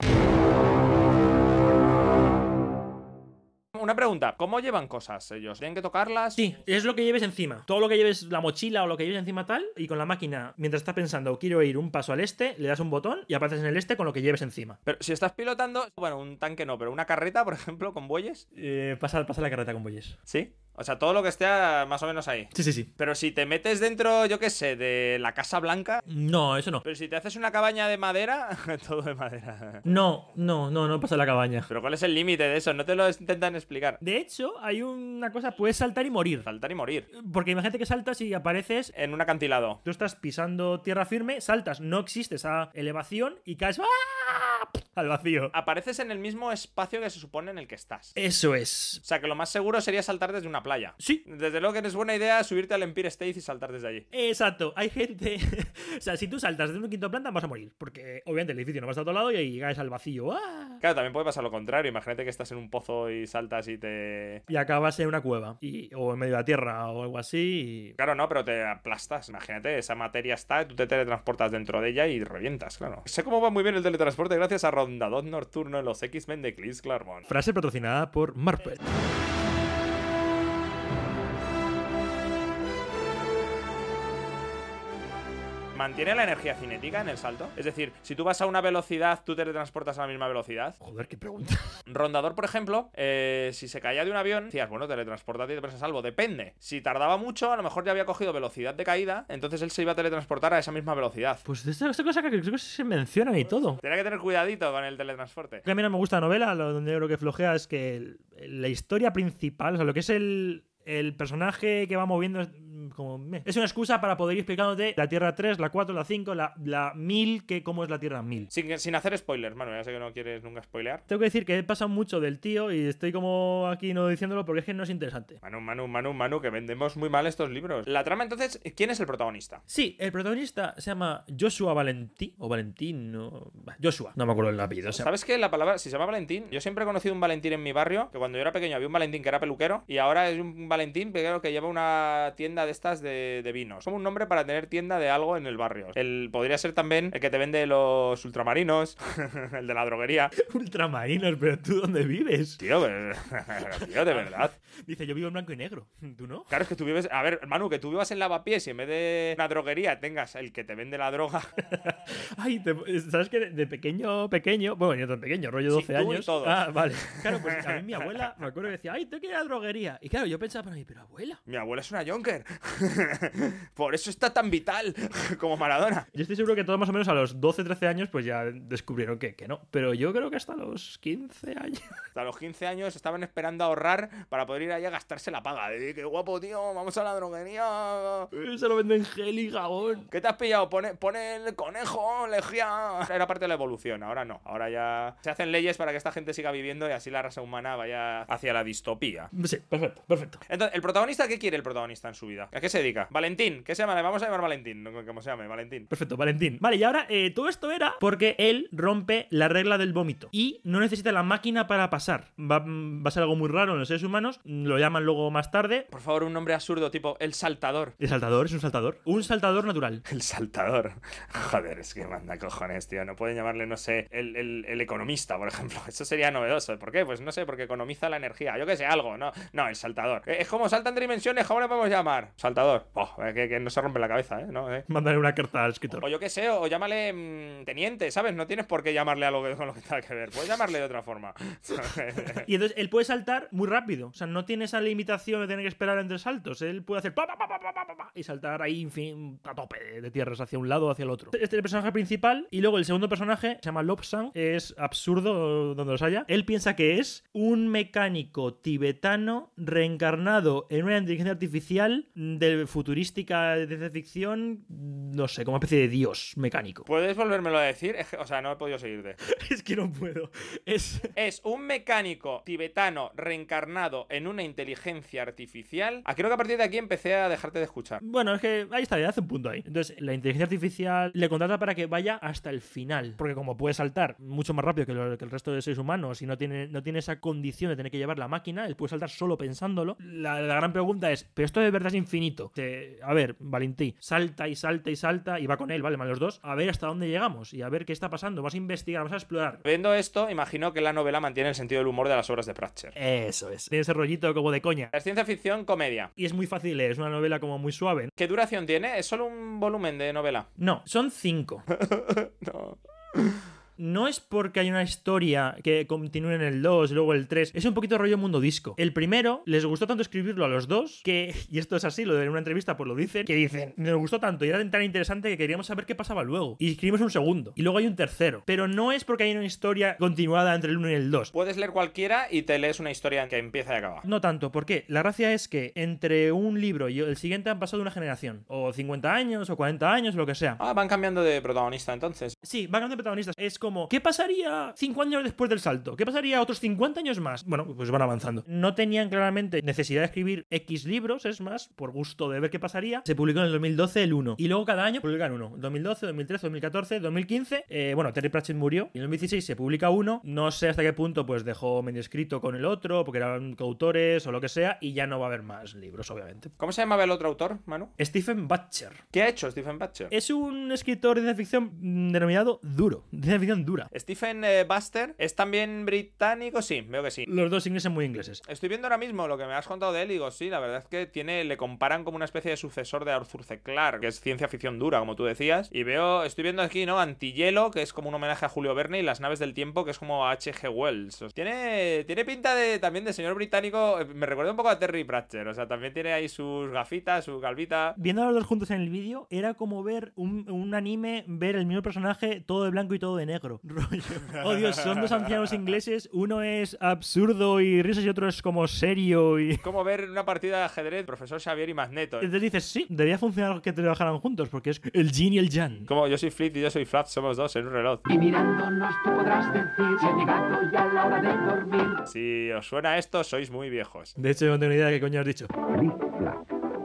Una pregunta, ¿cómo llevan cosas ellos? ¿Tienen que tocarlas? Sí, es lo que lleves encima. Todo lo que lleves, la mochila o lo que lleves encima tal, y con la máquina, mientras estás pensando, quiero ir un paso al este, le das un botón y apareces en el este con lo que lleves encima. Pero si estás pilotando, bueno, un tanque no, pero una carreta, por *laughs* ejemplo, con bueyes, Eh, pasa, pasa la carreta con bueyes. ¿sí? O sea, todo lo que esté más o menos ahí. Sí, sí, sí. Pero si te metes dentro, yo qué sé, de la Casa Blanca, No, eso no. pero si te haces una cabaña de madera, *laughs* todo de madera. No, no, no, no pasa la cabaña. Pero ¿cuál es el límite de eso? No te lo intentan explicar. De hecho, hay una cosa, puedes saltar y morir. Saltar y morir. Porque imagínate que saltas y apareces. En un acantilado. Tú estás pisando tierra firme, saltas, no existe esa elevación y caes ¡ah! al vacío. Apareces en el mismo espacio que se supone en el que estás. Eso es. O sea, que lo más seguro sería saltar desde una playa. Sí, Desde luego que no es buena idea subirte al Empire State y saltar desde allí. Exacto, hay gente. *laughs* o sea, si tú saltas desde un quinto planta vas a morir. Porque obviamente el edificio no va a estar a otro lado y ahí caes al vacío. ¡ah! Claro, también puede pasar lo contrario. Imagínate que estás en un pozo y saltas y te. Y acabas en una cueva. Y, o en medio de la tierra o algo así. y- Claro, no, pero te aplastas. Imagínate, esa materia está, tú te teletransportas dentro de ella y revientas, claro. Sé cómo va muy bien el teletransporte gracias a Rondador Nocturno en los X-Men de Chris Claremont. Frase patrocinada por Marpet. ¿Mantiene la energía cinética en el salto? Es decir, si tú vas a una velocidad, tú te teletransportas a la misma velocidad. Joder, qué pregunta. *laughs* Rondador, por ejemplo, eh, si se caía de un avión, decías, bueno, teletransportate y te pones a salvo. Depende. Si tardaba mucho, a lo mejor ya había cogido velocidad de caída, entonces él se iba a teletransportar a esa misma velocidad. Pues esta, esta cosa que creo que se menciona y todo. Tenía que tener cuidadito con el teletransporte. Lo que a mí no me gusta la novela, lo donde yo creo que flojea es que la historia principal, o sea, lo que es el, el personaje que va moviendo como meh. es una excusa para poder ir explicándote la Tierra 3, la 4, la 5, la, la 1000, que cómo es la Tierra 1000. Sin, sin hacer spoilers, Manu, ya sé que no quieres nunca spoilear. Tengo que decir que he pasado mucho del tío y estoy como aquí no diciéndolo porque es que no es interesante. Manu, Manu, Manu, Manu, que vendemos muy mal estos libros. La trama, entonces, ¿quién es el protagonista? Sí, el protagonista se llama Joshua Valentín, o Valentín, o... bah, Joshua, no me acuerdo el apellido. o sea, ¿Sabes que la palabra, si se llama Valentín, yo siempre he conocido un Valentín en mi barrio, que cuando yo era pequeño había un Valentín que era peluquero, y ahora es un Valentín que lleva una tienda de estas de, de vinos. Como un nombre para tener tienda de algo en el barrio. El podría ser también el que te vende los ultramarinos, *laughs* el de la droguería. Ultramarinos, pero tú dónde vives? Tío, que- *laughs* tío, de verdad. Dice, yo vivo en blanco y negro. ¿Tú no? Claro, es que tú vives. A ver, Manu, que tú vivas en lavapiés y en vez de una droguería tengas el que te vende la droga. *laughs* Ay, te- ¿sabes que de, pequeño, pequeño, bueno, yo tan pequeño, rollo Sí, 12 tú y años? todos. Ah, vale. Claro, pues a mí mi abuela, me acuerdo que decía, ay, tengo que ir a la droguería. Y claro, yo pensaba para mí, pero abuela. Mi abuela es una Jonker. *laughs* Por eso está tan vital *laughs* como Maradona. Yo estoy seguro que todos más o menos a los 12, 13 años, pues ya descubrieron que, que no. Pero yo creo que hasta los 15 años. *laughs* Hasta los 15 años estaban esperando ahorrar para poder ir allá a gastarse la paga. De qué guapo, tío, vamos a la droguería. Eh, Se lo venden gel y jabón. ¿Qué te has pillado? Pone, pone el conejo, lejía. Era parte de la evolución, ahora no. Ahora ya se hacen leyes para que esta gente siga viviendo y así la raza humana vaya hacia la distopía. Sí, perfecto, perfecto. Entonces, ¿el protagonista qué quiere el protagonista en su vida? ¿A qué se dedica? Valentín, ¿qué se llama? Vamos a llamar Valentín, como se llame, Valentín. Perfecto, Valentín. Vale, y ahora eh, todo esto era porque él rompe la regla del vómito y no necesita la máquina para pasar. Va, va a ser algo muy raro en los seres humanos, lo llaman luego más tarde. Por favor, un nombre absurdo tipo El Saltador. El saltador es un saltador. Un saltador natural. *laughs* El Saltador. *laughs* Joder, es que manda cojones, tío. No pueden llamarle, no sé, el, el- el economista, por ejemplo. *laughs* Eso sería novedoso. ¿Por qué? Pues no sé, porque economiza la energía. Yo qué sé, algo, ¿no? No, el Saltador. Eh, Es como saltan de dimensiones, ¿cómo le podemos llamar? saltador. Oh, eh, que, no se rompe la cabeza, ¿eh? No, ¿eh? Una carta al escritor. O, yo qué sé, o llámale mm, teniente, ¿sabes? No tienes por qué llamarle a lo que, con lo que tenga que ver. Puedes llamarle de otra forma. *laughs* y entonces él puede saltar muy rápido. O sea, no tiene esa limitación de tener que esperar entre saltos. Él puede hacer pa, pa, pa, y saltar ahí, en a tope de tierras hacia un lado o hacia el otro. Este es el personaje principal. Y luego el segundo personaje se llama Lobsang. Es absurdo donde los haya. Él piensa que es un mecánico tibetano reencarnado en una inteligencia artificial de futurística de ciencia ficción. No sé, como una especie de dios mecánico. ¿Puedes volvérmelo a decir? O sea, no he podido seguirte. *laughs* es que no puedo. Es. Es un mecánico tibetano reencarnado en una inteligencia artificial. Ah, creo que a partir de aquí empecé a dejarte de escuchar. Bueno, es que ahí está, ya hace un punto ahí. Entonces, la inteligencia artificial le contrata para que vaya hasta el final. Porque como puede saltar mucho más rápido que, lo- que el resto de seres humanos y no tiene, no tiene esa condición de tener que llevar la máquina, él puede saltar solo pensándolo. La, la gran pregunta es, ¿pero esto de verdad es infinito? Que, a ver, Valentí, salta y salta y salta y va con él, ¿vale? Van los dos. A ver hasta dónde llegamos y a ver qué está pasando. Vas a investigar, vas a explorar. Viendo esto, imagino que la novela mantiene el sentido del humor de las obras de Pratchett. Eso es. Tiene ese rollito como de coña. Es ciencia ficción comedia. Y es muy fácil de leer, es una novela como muy suave. ¿Qué duración tiene? ¿Es solo un volumen de novela? No, son cinco. *laughs* No. No es porque hay una historia que continúe en el 2 y luego el 3. Es un poquito rollo mundo disco. El primero les gustó tanto escribirlo a los dos que, *laughs* y esto es así, lo de en una entrevista pues lo dicen, que dicen, nos gustó tanto y era tan interesante que queríamos saber qué pasaba luego. Y escribimos un segundo. Y luego hay un tercero. Pero no es porque hay una historia continuada entre el 1 y el 2. Puedes leer cualquiera y te lees una historia que empieza y acaba. No tanto, porque la gracia es que entre un libro y el siguiente han pasado una generación. O 50 años, o 40 años, lo que sea. Ah, van cambiando de protagonista entonces. Sí, van cambiando de protagonistas. Es como, ¿qué pasaría 5 años después del salto? ¿Qué pasaría otros 50 años más? Bueno, pues van avanzando. No tenían claramente necesidad de escribir X libros, es más, por gusto de ver qué pasaría. Se publicó en el 2012 el 1. Y luego cada año publican uno. 2012, 2013, 2014, 2015. eh, bueno, Terry Pratchett murió. Y en el 2016 se publica uno. No sé hasta qué punto pues dejó medio escrito con el otro, porque eran coautores o lo que sea. Y ya no va a haber más libros, obviamente. ¿Cómo se llamaba el otro autor, Manu? Stephen Butcher. ¿Qué ha hecho Stephen Batcher? Es un escritor de ciencia ficción denominado duro. De ciencia ficción dura. Stephen eh, Buster es también británico, sí, veo que sí. Los dos ingleses muy ingleses. Estoy viendo ahora mismo lo que me has contado de él y digo, sí, la verdad es que tiene, le comparan como una especie de sucesor de Arthur C. Clarke, que es ciencia ficción dura, como tú decías. Y veo, estoy viendo aquí, ¿no? Antihielo, que es como un homenaje a Julio Verne, y Las naves del tiempo, que es como a H.G. Wells. Tiene, tiene pinta de también de señor británico, eh, me recuerda un poco a Terry Pratchett, o sea, también tiene ahí sus gafitas, su calvita. Viendo a los dos juntos en el vídeo, era como ver un, un anime, ver el mismo personaje todo de blanco y todo de negro. *laughs* Rollo. Oh Dios, son dos ancianos *laughs* ingleses. Uno es absurdo y risas y otro es como serio y. Como ver una partida de ajedrez, profesor Xavier y Magneto. Entonces dices, sí, debería funcionar que trabajaran juntos, porque es el Jin y el Jan. Como yo soy Flit y yo soy Flap, somos dos en un reloj. Y mirándonos tú podrás decir si ha llegado ya la hora de dormir. Si os suena esto, sois muy viejos. De hecho, no tengo ni idea de qué coño has dicho.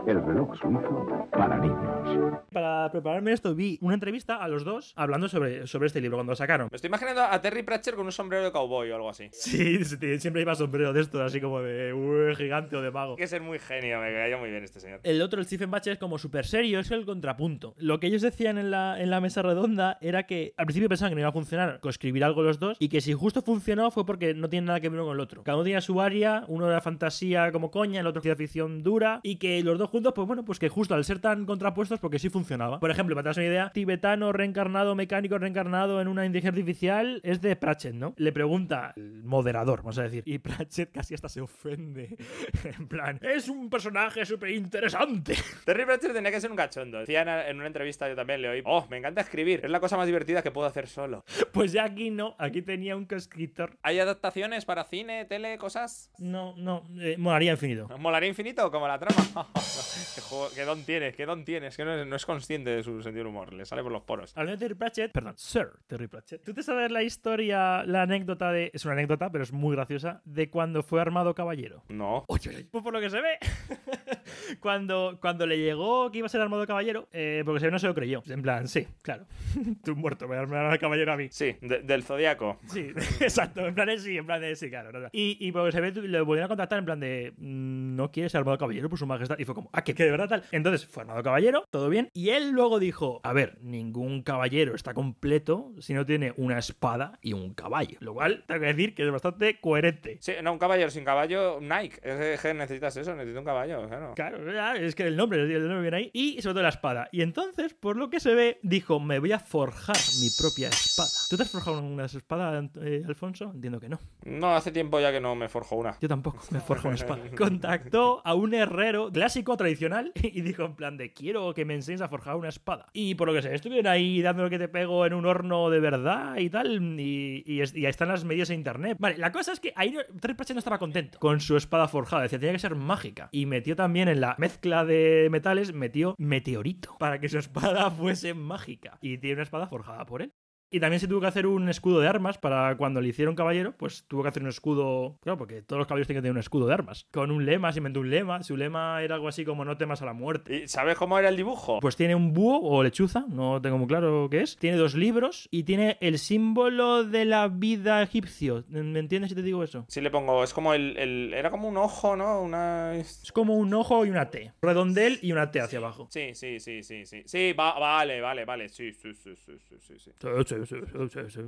El reloj suizo para niños. Para prepararme esto, vi una entrevista a los dos hablando sobre, sobre este libro cuando lo sacaron. Me estoy imaginando a Terry Pratchett con un sombrero de cowboy o algo así. Sí, siempre iba sombrero de estos, así como de "Ué, gigante o de mago. Hay que ser muy genio, me cayó muy bien este señor. El otro, el Stephen Batcher, es como súper serio, es el contrapunto. Lo que ellos decían en la, en la mesa redonda era que al principio pensaban que no iba a funcionar con escribir algo los dos y que si justo funcionó fue porque no tiene nada que ver uno con el otro. Cada uno tenía su área, uno era fantasía como coña, el otro ciencia ficción dura y que los dos juntos, pues bueno, pues que justo al ser tan contrapuestos, porque sí funcionaba. Por ejemplo, para das una idea, tibetano reencarnado, mecánico reencarnado en una inteligencia artificial es de Pratchett, ¿no? Le pregunta el moderador, vamos a decir, y Pratchett casi hasta se ofende. *laughs* en plan, es un personaje súper interesante. *laughs* Terry Pratchett tenía que ser un cachondo. Decía en- una entrevista, yo también le oí, oh, me encanta escribir, es la cosa más divertida que puedo hacer solo. *laughs* Pues ya aquí no, aquí tenía un coescritor. ¿Hay adaptaciones para cine, tele, cosas? No, no, eh, molaría infinito. ¿Nos molaría infinito como la trama? *laughs* qué, juego- qué don tienes, qué don tienes, que no es, no es consciente de su sentido del humor, le sale por los poros. Hablando de Terry Pratchett, perdón, Sir Terry Pratchett. ¿Tú te sabes la historia, la anécdota de. Es una anécdota, pero es muy graciosa, de cuando fue armado caballero? No. Pues por lo que se ve, *laughs* cuando, cuando le llegó que iba a ser armado caballero, eh, porque se ve no se lo creyó. En plan, sí, claro. *laughs* Tú muerto, me vas a armar caballero a mí. Sí, de- del Zodíaco. Sí, exacto, en plan de sí, en plan de sí, claro. no, no. Y, y porque se ve, le volvieron a contactar en plan de, mm, no quieres ser armado caballero por su majestad. Y fue como, ah, que, que de verdad tal. Entonces fue armado caballero, todo bien. Y él luego dijo, a ver, ningún caballero está completo si no tiene una espada y un caballo. Lo cual, tengo que decir que es bastante coherente. Sí, no, un caballero sin caballo, Nike. Es que necesitas eso, necesitas un caballo, claro. Claro, es que el nombre, el nombre viene ahí. Y sobre todo la espada. Y entonces, por lo que se ve, dijo, me voy a forjar mi propia espada. ¿Tú te has forjado una espada, eh, Alfonso? Entiendo que no. No, hace tiempo ya que no me forjo una. Yo tampoco me forjo una espada. *laughs* Contactó a un herrero clásico, tradicional, *laughs* y dijo en plan de, quiero que me enseñes a forjar una espada. Y por lo que sé, estuvieron ahí dando que te pego en un horno de verdad y tal, y, y, ahí están las medidas en internet. Vale, la cosa es que ahí Trey Pratchett no estaba contento con su espada forjada, decía, tenía que ser mágica. Y metió también en la mezcla de metales, metió meteorito, para que su espada *laughs* fuese mágica. Y tiene una espada forjada por él. Y también se tuvo que hacer un escudo de armas para cuando le hicieron caballero, pues tuvo que hacer un escudo. Claro, porque todos los caballeros tienen que tener un escudo de armas. Con un lema, se inventó un lema. Su lema era algo así como no temas a la muerte. ¿Y sabes cómo era el dibujo? Pues tiene un búho o lechuza, no tengo muy claro qué es. Tiene dos libros y tiene el símbolo de la vida egipcio. ¿Me entiendes si te digo eso? Si le pongo, es como el, el- Era como un ojo, ¿no? Una. Es como un ojo y una T. Redondel y una T hacia abajo. Sí, sí, sí, sí, sí. Sí, va- vale, vale, vale. Sí, sí, sí, sí, sí, sí, sí. Sí, sí, sí, sí, sí, sí.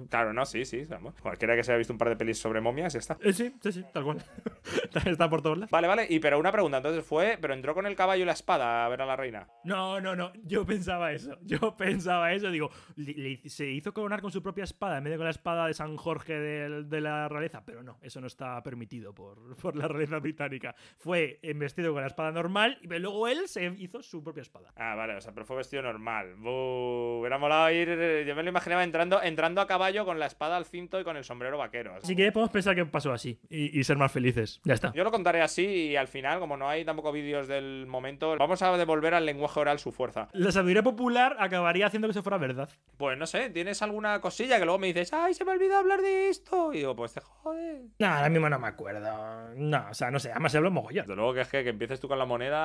Claro, no, sí, sí, vamos. Cualquiera que se haya visto un par de pelis sobre momias, ya está. Eh, sí, sí, sí, tal cual. *laughs* *laughs* Está- por todos lados. Vale, vale, y pero una pregunta, entonces fue, pero entró con el caballo y la espada a ver a la reina. No, no, no. Yo pensaba eso. Yo *laughs* pensaba eso. Digo, le- le- se hizo coronar con su propia espada en vez de con la espada de San Jorge del- de, la realeza. Pero no, eso no está permitido por, por la realeza británica. Fue vestido con la espada normal y luego él se hizo su propia espada. Ah, vale, o sea, pero fue vestido normal. Buh, hubiera molado ir. Yo me lo imaginaba entrando, entrando a caballo con la espada al cinto y con el sombrero vaquero. Así que podemos pensar que pasó así y, y ser más felices. Ya está. Yo lo contaré así y al final, como no hay tampoco vídeos del momento, vamos a devolver al lenguaje oral su fuerza. La sabiduría popular acabaría haciendo que eso fuera verdad. Pues no sé, ¿tienes alguna cosilla que luego me dices, ay, se me olvidó hablar de esto? Y digo, pues te jode. No, ahora mismo no me acuerdo. No, o sea, no sé. Además se habla mogollón. Desde luego que es que, que empieces tú con la moneda.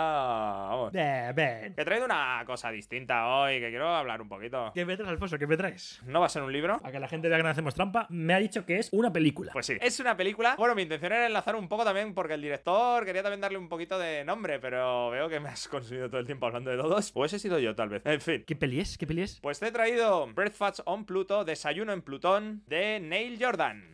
Vamos. Eh, he traído una cosa distinta hoy, que quiero hablar un poquito. ¿Qué me traes, Alfonso? ¿Qué me traes? ¿No va a ser un libro? A que la gente vea que no hacemos trampa, me ha dicho que es una película. Pues sí, es una película. Bueno, mi intención era enlazar un poco también porque el director quería también darle un poquito de nombre, pero veo que me has *laughs* consumido todo el tiempo hablando de todos. Pues he sido yo, tal vez. En fin. ¿Qué peli es? ¿Qué peli es? Pues te he traído Breakfast on Pluto, Desayuno en Plutón, de Neil Jordan.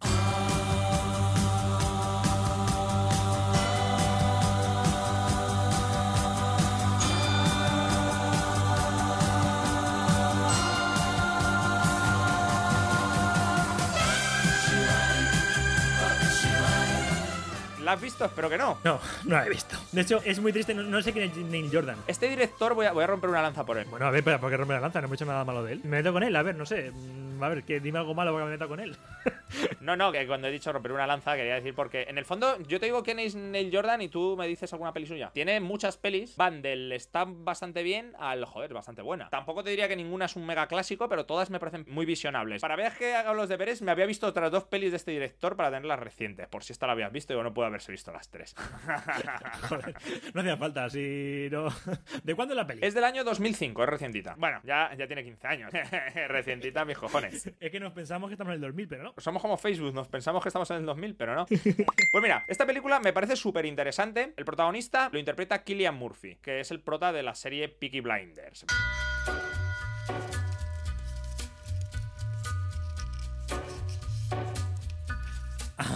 ¿La has visto? Espero que no. No, no la he visto. De hecho, es muy triste, no, no sé quién es Neil Jordan. Este director voy a, voy a romper una lanza por él. Bueno, a ver, ¿por qué rompe la lanza? No he hecho nada malo de él. Me meto con él, a ver, no sé. Mm, A ver, que dime algo malo para que me meta con él. *laughs* No, no, que cuando he dicho romper una lanza quería decir porque en el fondo yo te digo quién es Neil Jordan y tú me dices alguna peli suya. Tiene muchas pelis, van del está bastante bien al joder, bastante buena. Tampoco te diría que ninguna es un mega clásico, pero todas me parecen muy visionables. Para ver que hago los deberes, me había visto otras dos pelis de este director para tenerlas recientes. Por si esta la habías visto, yo no puedo haberse visto las tres. *laughs* Joder, no hacía falta, si no. ¿De cuándo es la peli? es del año 2005, es recientita. Bueno, ya, ya tiene 15 años. *laughs* recientita, mis cojones. Es que nos pensamos que estamos en el 2000, pero no. Somos como Facebook, nos pensamos que estamos en el 2000, pero no. Pues mira, esta película me parece súper interesante. El protagonista lo interpreta Killian Murphy, que es el prota de la serie Peaky Blinders.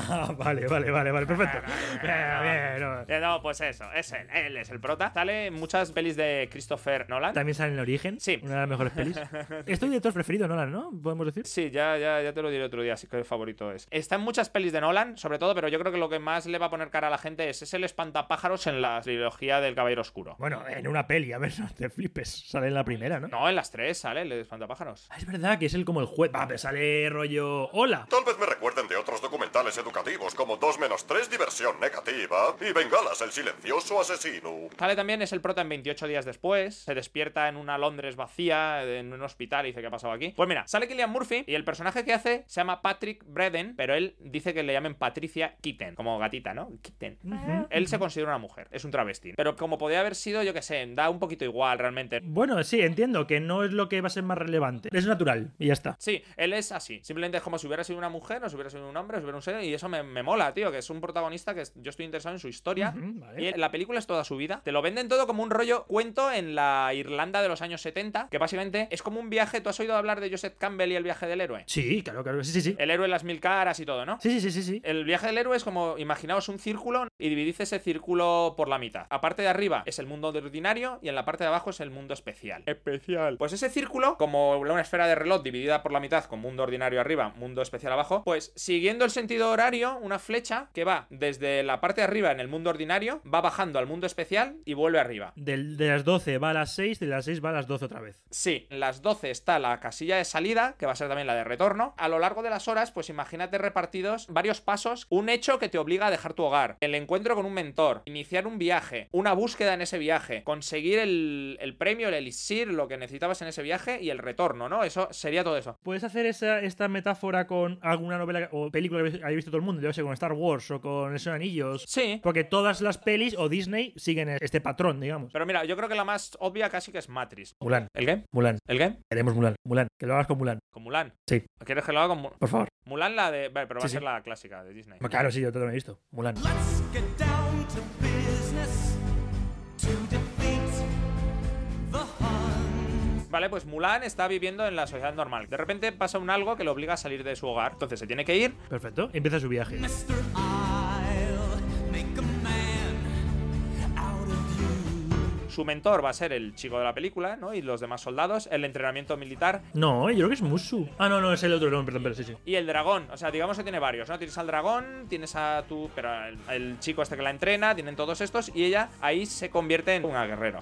Ah, vale, vale, vale, vale, perfecto. Bien, bien, no. Eh, No, pues eso, es él, él es el prota. Sale en muchas pelis de Christopher Nolan. También sale en Origen. Sí. Una de las mejores pelis. *laughs* Es tu director preferido, Nolan, ¿no? Podemos decir. Sí, ya, ya, ya te lo diré otro día, sí que el favorito es. Está en muchas pelis de Nolan, sobre todo, pero yo creo que lo que más le va a poner cara a la gente es, es el espantapájaros en la trilogía del Caballero Oscuro. Bueno, en una peli, a ver, no te flipes. Sale en la primera, ¿no? No, en las tres sale el espantapájaros. Ah, es verdad que es el como el juez. Va, pero sale rollo. ¡Hola! Tal vez me recuerden de otros documentales educativos como 2 menos 3 diversión negativa y Bengalas el silencioso asesino. Sale también, es el prota en 28 días después. Se despierta en una Londres vacía, en un hospital, y dice: ¿Qué ha pasado aquí? Pues mira, sale Killian Murphy y el personaje que hace se llama Patrick Breden, pero él dice que le llamen Patricia Kitten, como gatita, ¿no? Kitten. Él se considera una mujer, es un travesti. Pero como podía haber sido, yo que sé, da un poquito igual realmente. Bueno, sí, entiendo que no es lo que va a ser más relevante. Es natural y ya está. Sí, él es así. Simplemente es como si hubiera sido una mujer, o si hubiera sido un hombre, o si hubiera sé, y eso me, me mola, tío, que es un protagonista que yo estoy interesado en su historia. Vale. Y la película es toda su vida. Te lo venden todo como un rollo cuento en la Irlanda de los años 70, que básicamente es como un viaje. ¿Tú has oído hablar de Joseph Campbell y el viaje del héroe? Sí, claro, claro. Sí, sí, sí. El héroe en las mil caras y todo, ¿no? Sí, sí, sí, sí, sí. El viaje del héroe es como, imaginaos un círculo y dividid ese círculo por la mitad. A parte de arriba es el mundo ordinario y en la parte de abajo es el mundo especial. Especial. Pues ese círculo, como una esfera de reloj dividida por la mitad con mundo ordinario arriba, mundo especial abajo, pues siguiendo el sentido horario, una flecha que va desde la parte de arriba en el mundo ordinario, va bajando al mundo especial y vuelve arriba. Del- de las 12 va a las 6, de las 6 va a las 12 otra vez. Sí, las 12 está la casilla de salida, que va a ser también la de retorno. A lo largo de las horas, pues imagínate repartidos varios pasos, un hecho que te obliga a dejar tu hogar, el encuentro con un mentor, iniciar un viaje, una búsqueda en ese viaje, conseguir el, el premio, el elixir, lo que necesitabas en ese viaje y el retorno, ¿no? Eso sería todo eso. ¿Puedes hacer esa, esta metáfora con alguna novela o película que haya visto todo el mundo? Yo sé, con Star Wars o con El Señor de los Anillos. Sí. Porque todas las pelis o Disney siguen este patrón, digamos. Pero mira, yo creo que la más obvia casi que es Matrix. Mulan, ¿El qué? Mulan. ¿El qué? Queremos Mulan. Mulan. Que lo hagas con Mulan. Con Mulan. Sí. ¿Quieres que lo haga con Mu- Por favor. Mulan? La de. Vale, pero va Sí, a ser sí. la clásica de Disney. Claro, sí, yo te lo he visto. Mulan. Let's get down to business to Vale, pues Mulan está viviendo en la sociedad normal. De repente pasa un algo que le obliga a salir de su hogar. Entonces se tiene que ir. Perfecto. Empieza su viaje. Su mentor va a ser el chico de la película, ¿no? Y los demás soldados. El entrenamiento militar No, yo creo que es Musu. Ah, no, no, es el otro, no, perdón, pero sí, sí. y el dragón. O sea, digamos que tiene varios, ¿no? Tienes al dragón, tienes a tu. Pero el, el chico este que la entrena, tienen todos estos. Y ella ahí se convierte en una guerrero.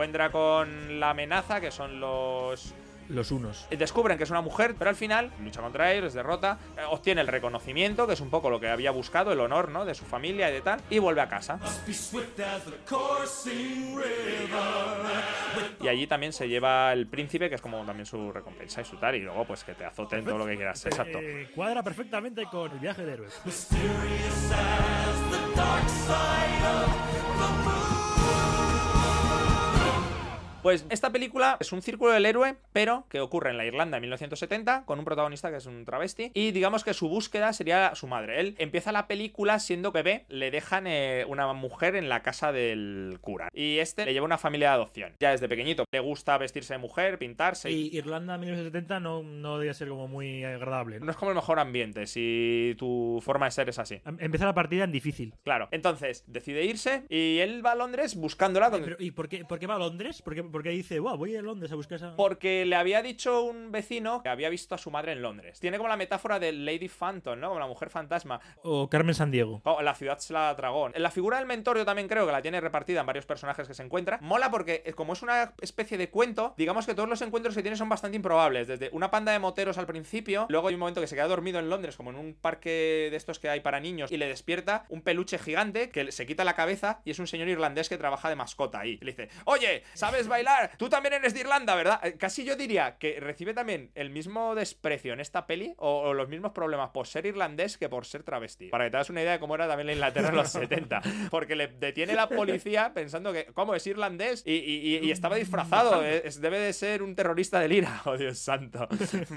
Encuentra con la amenaza, que son los. Los unos. Descubren que es una mujer, pero al final lucha contra ellos, les derrota, eh, obtiene el reconocimiento, que es un poco lo que había buscado, el honor, ¿no? De su familia y de tal, y vuelve a casa. must be swift as the coursing river. Y allí también se lleva el príncipe, que es como también su recompensa y su tal, y luego pues que te azoten todo lo que quieras. Exacto. Eh, cuadra perfectamente con el viaje de héroes. Pues esta película es un círculo del héroe, pero que ocurre en la Irlanda en 1970, con un protagonista que es un travesti, y digamos que su búsqueda sería su madre. Él empieza la película siendo bebé, le dejan eh, una mujer en la casa del cura, y este le lleva una familia de adopción. Ya desde pequeñito le gusta vestirse de mujer, pintarse. Y Irlanda 1970 no, no debía ser como muy agradable. ¿no? No es como el mejor ambiente si tu forma de ser es así. Em- Empieza la partida en difícil. Claro, entonces decide irse y él va a Londres buscándola. Pero, ¿Y por qué, por qué va a Londres? ¿Por qué, por qué dice, wow, voy a Londres a buscar esa. Porque le había dicho un vecino que había visto a su madre en Londres. Tiene como la metáfora de Lady Phantom, ¿no? Como la mujer fantasma. O Carmen San Diego. Oh, la ciudad se la tragó. La figura del mentor yo también creo que la tiene repartida en varios personajes que se encuentra. Mola porque eh, como es una especie de cuento, digamos que todos los encuentros que tiene son bastante improbables. Desde una panda de moteros al principio, luego hay un momento que se queda dormido en Londres, como en un parque de estos que hay para niños, y le despierta un peluche gigante que se quita la cabeza y es un señor irlandés que trabaja de mascota ahí. Y le dice, oye, ¿sabes bailar? Tú también eres de Irlanda, ¿verdad? Eh, Casi yo diría que recibe también el mismo desprecio en esta peli o, o los mismos problemas por ser irlandés que por ser travesti. Para que te das una idea de cómo era también la Inglaterra en los *laughs* 70. Porque le detiene la policía pensando que, ¿cómo es irlandés? Y, y- y- y estaba disfrazado. *laughs* Es- debe de ser un terrorista del IRA. *laughs* Oh, Dios santo.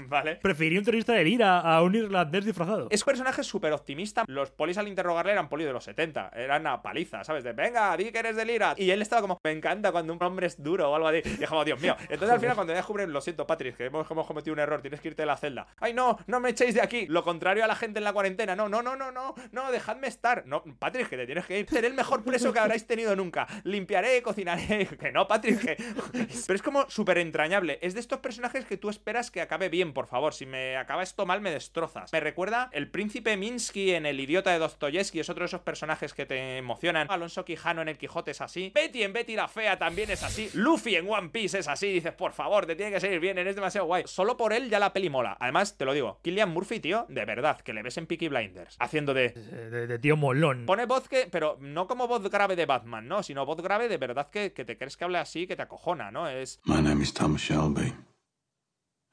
¿Vale? Preferí un turista de Lira a un irlandés disfrazado. Es un personaje súper optimista. Los polis al interrogarle eran polis de los 70. Eran una paliza, ¿sabes? De venga, di que eres del IRA. Y él estaba como, me encanta cuando un hombre es duro o algo así. Y es como, Dios mío. *laughs* Entonces al final, cuando ya descubren, lo siento, Patrick, que hemos, hemos cometido un error, tienes que irte de la celda. Ay, no, no me echéis de aquí. Lo contrario a la gente en la cuarentena. No, no, no, no, no, no, dejadme estar. No, Patrick, que te tienes que ir. Seré el mejor preso que habráis tenido nunca. Limpiaré, cocinaré. *laughs* Que no, Patrick, que. *laughs* Pero es como súper entrañable. Es de estos personajes que tú esperas que acabe bien, por favor. Si me acaba esto mal, me destrozas. Me recuerda el príncipe Minsky en El idiota de Dostoyevsky. Es otro de esos personajes que te emocionan. Alonso Quijano en El Quijote es así. Betty en Betty la Fea también es así. Luffy en One Piece es así. Dices, por favor, te tiene que salir bien. Eres demasiado guay. Solo por él ya la peli mola. Además, te lo digo, Killian Murphy, tío, de verdad, que le ves en Peaky Blinders. Haciendo de. Eh, De, de tío molón. Pone voz que, pero no como voz grave de Batman, ¿no? Sino voz grave de verdad que, que te crees que habla así, que te acojona, ¿no? Es. My name is Thomas Shelby.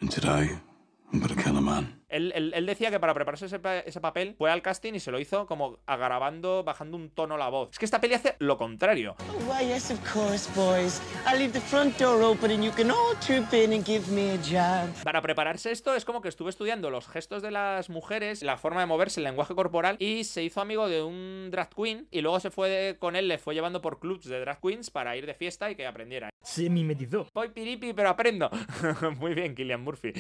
And today, I'm gonna kill a man. Él, él- él decía que para prepararse ese, pa- ese papel fue al casting y se lo hizo como agravando, bajando un tono la voz. Es que esta peli hace lo contrario. Oh, why, yes, of course, boys. I'll leave the front door open and you can all troop in and give me a job. Para prepararse esto es como que estuve estudiando los gestos de las mujeres, la forma de moverse, el lenguaje corporal y se hizo amigo de un drag queen y luego se fue de- con él, le fue llevando por clubs de drag queens para ir de fiesta y que aprendiera. Se mimetizó. Voy piripi, pero aprendo. *laughs* Muy bien, Killian Murphy.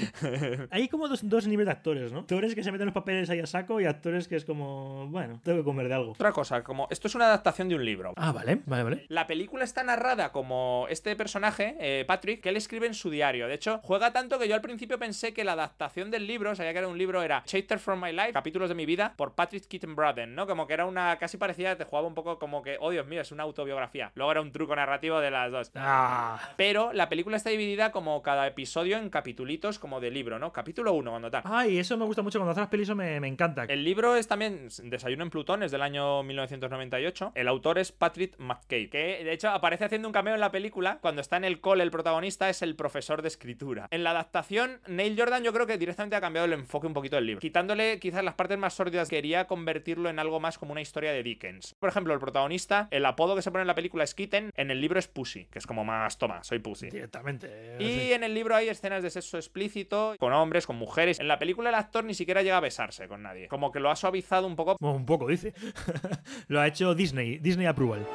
Hay como dos, dos niveles de actores, ¿no? Actores que se meten los papeles ahí a saco y actores que es como, bueno, tengo que comer de algo. Otra cosa, como esto es una adaptación de un libro. Ah, vale, vale, vale. La película está narrada como este personaje, eh, Patrick, que él escribe en su diario. De hecho, juega tanto que yo al principio pensé que la adaptación del libro, sabía que era un libro, era Chapter from My Life, capítulos de mi vida, por Patrick Keaton Braden, ¿no? Como que era una casi parecida, te jugaba un poco como que, oh Dios mío, es una autobiografía. Luego era un truco narrativo de las dos. Ah. Pero la película está dividida como cada episodio en capitulitos como de libro, ¿no? Capítulo 1, cuando tal. Ay, eso me gusta mucho cuando haces las pelis, eso me, me encanta. El libro es también Desayuno en Plutón, es del año 1998. El autor es Patrick McCabe, que de hecho aparece haciendo un cameo en la película. Cuando está en el cole, el protagonista es el profesor de escritura. En la adaptación, Neil Jordan yo creo que directamente ha cambiado el enfoque un poquito del libro. Quitándole quizás las partes más sórdidas, quería convertirlo en algo más como una historia de Dickens. Por ejemplo, el protagonista, el apodo que se pone en la película es Kitten, en el libro es Pussy, que es como más, toma, soy Pussy. Directamente. Y sí. en el libro hay escenas de sexo explícito, con hombres, con mujeres. En la el actor ni siquiera llega a besarse con nadie. Como que lo ha suavizado un poco. Un poco, dice. *laughs* Lo ha hecho Disney, Disney Approval.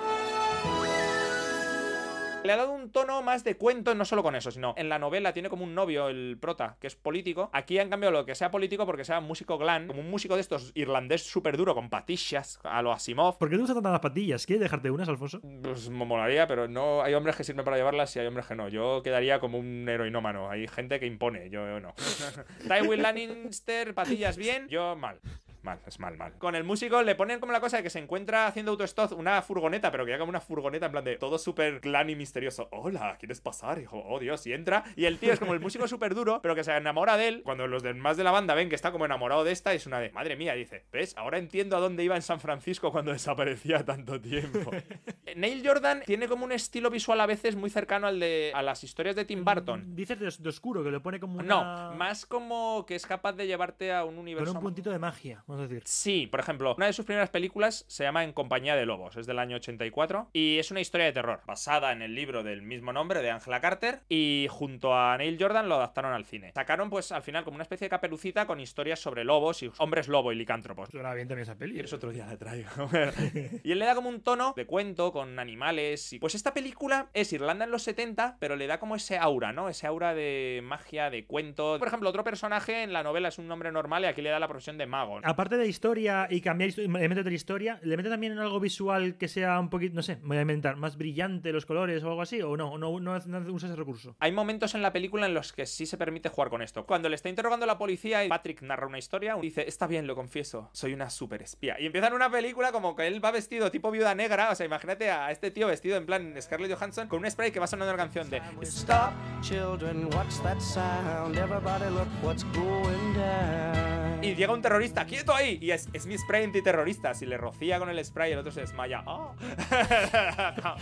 Le ha dado un tono más de cuento, no solo con eso, sino en la novela tiene como un novio, el prota, que es político. Aquí han cambiado lo que sea político porque sea músico glam, como un músico de estos irlandés súper duro, con patillas, a lo Asimov. ¿Por qué te gustan tantas las patillas? ¿Quieres dejarte unas, Alfonso? Pues me molaría, pero no hay hombres que sirven para llevarlas y hay hombres que no. Yo quedaría como un heroinómano. Hay gente que impone, yo no. *laughs* Tywin Lannister, patillas bien, yo mal. Mal, es mal, mal. Con el músico le ponen como la cosa de que se encuentra haciendo autostop una furgoneta, pero que ya como una furgoneta en plan de todo súper clan y misterioso. Hola, ¿quieres pasar, hijo? Oh, Dios, y entra. Y el tío es como el músico súper duro, pero que se enamora de él. Cuando los demás de la banda ven que está como enamorado de esta, es una de, madre mía, dice, ¿ves? Ahora entiendo a dónde iba en San Francisco cuando desaparecía tanto tiempo. *laughs* Neil Jordan tiene como un estilo visual a veces muy cercano al de a las historias de Tim Burton. Dices de, de oscuro, que lo pone como una... No, más como que es capaz de llevarte a un Con universo. un puntito de magia, decir. Sí, por ejemplo, una de sus primeras películas se llama En compañía de lobos, es del año 84 y es una historia de terror basada en el libro del mismo nombre de Angela Carter y junto a Neil Jordan lo adaptaron al cine. Sacaron pues al final como una especie de caperucita con historias sobre lobos y hombres lobo y licántropos. Suena bien también esa peli. ¿Quieres otro día la traigo? *laughs* y él le da como un tono de cuento con animales. Y pues esta película es Irlanda en los 70, pero le da como ese aura, ¿no? Ese aura de magia, de cuento. Por ejemplo, otro personaje en la novela es un nombre normal y aquí le da la profesión de mago. Aparte de historia y cambiar elementos de la historia, ¿le mete también en algo visual que sea un poquito, no sé, me voy a inventar, más brillante los colores o algo así? ¿O no? ¿No, no, no usa ese recurso? Hay momentos en la película en los que sí se permite jugar con esto. Cuando le está interrogando la policía y Patrick narra una historia, dice, está bien, lo confieso, soy una super espía. Y empiezan una película como que él va vestido tipo viuda negra, o sea, imagínate a este tío vestido en plan Scarlett Johansson con un spray que va sonando la canción de... Stop, children, what's that sound? Everybody look what's going down. Y llega un terrorista, quieto ahí. Y es, es mi spray antiterrorista. Si le rocía con el spray, el otro se desmaya. ¡Ah! *laughs*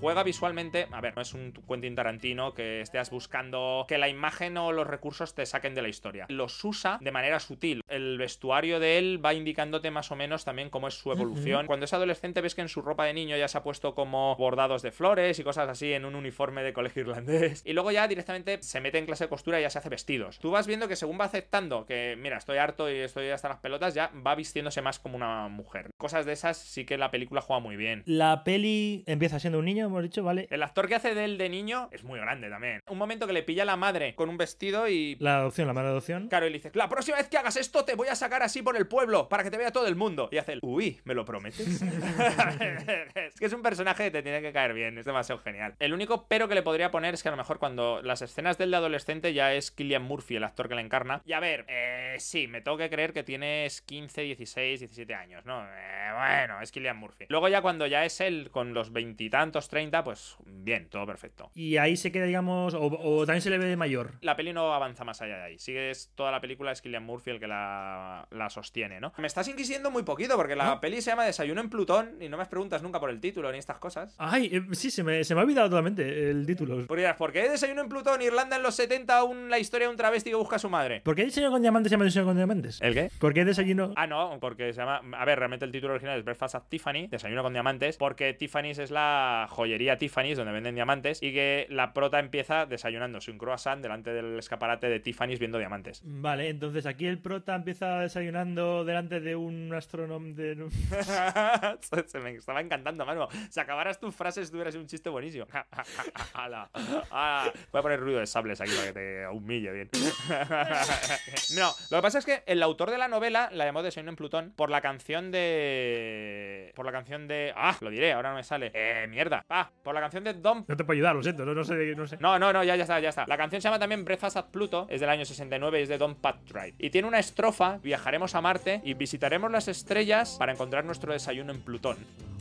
Juega visualmente. A ver, no es un Quentin Tarantino que estés buscando que la imagen o los recursos te saquen de la historia. Los usa de manera sutil. El vestuario de él va indicándote más o menos también cómo es su evolución. Cuando es adolescente, ves que en su ropa de niño ya se ha puesto como bordados de flores y cosas así en un uniforme de colegio irlandés. Y luego ya directamente se mete en clase de costura y ya se hace vestidos. Tú vas viendo que según va aceptando que, mira, estoy harto y estoy hasta las pelotas, ya va vistiéndose más como una mujer. Cosas de esas sí que la película juega muy bien. La peli empieza siendo un niño, hemos dicho, ¿vale? El actor que hace de él de niño es muy grande también. Un momento que le pilla la madre con un vestido y La adopción, la mala adopción. Claro, y le dice, la próxima vez que hagas esto te voy a sacar así por el pueblo para que te vea todo el mundo. Y hace el, uy, ¿me lo prometes? *laughs* *laughs* es que es un personaje que te tiene que caer bien, es demasiado genial. El único pero que le podría poner es que a lo mejor cuando las escenas del de adolescente ya es Killian Murphy, el actor que la encarna. Y a ver, eh, sí, me tengo que creer que tienes 15, 16, 17 años, ¿no? Eh, bueno, es Killian Murphy. Luego ya cuando ya es él con los veintitantos, 30, pues bien, todo perfecto. Y ahí se queda, digamos, o, o también se le ve de mayor. La peli no avanza más allá de ahí. Sigues toda la película, es Killian Murphy el que la, la sostiene, ¿no? Me estás inquisiendo muy poquito porque la peli se llama Desayuno en Plutón y no me preguntas nunca por el título ni estas cosas. Ay, eh, sí, se me, se me ha olvidado totalmente el título. Pues ¿por qué Desayuno en Plutón, Irlanda en los 70, un- la historia de un travesti que busca a su madre? ¿Por qué desayuno con diamantes se llama desayuno con diamantes? ¿El qué? ¿Por qué desayuno? Ah, no, porque se llama. A ver, realmente el título original es Breakfast at Tiffany, Desayuno con Diamantes, porque Tiffany's es la joyería Tiffany's donde venden diamantes y que la prota empieza desayunándose un croissant delante del escaparate de Tiffany's viendo diamantes. Vale, entonces aquí el prota empieza desayunando delante de un astrónomo de... *laughs* Se me estaba encantando, mano. Si acabaras tus frases, tuvieras un chiste buenísimo. *laughs* Ala, ala. Voy a poner ruido de sables aquí para que te humille bien. *laughs* no, lo que pasa es que el autor de la novela la llamó Desayuno en Plutón por la canción de. Por la canción de. Ah, lo diré, ahora no me sale. Eh, mierda. Ah, por la canción de Don No te puedo ayudar, lo siento, no, no sé, no sé. no, no, no, ya, ya está, ya está. La canción se llama también Breakfast at Pluto, es del año 69 y es de Don Patrick. Y tiene una estrofa, viajaremos a Marte y visitaremos las estrellas para encontrar nuestro desayuno en Plutón.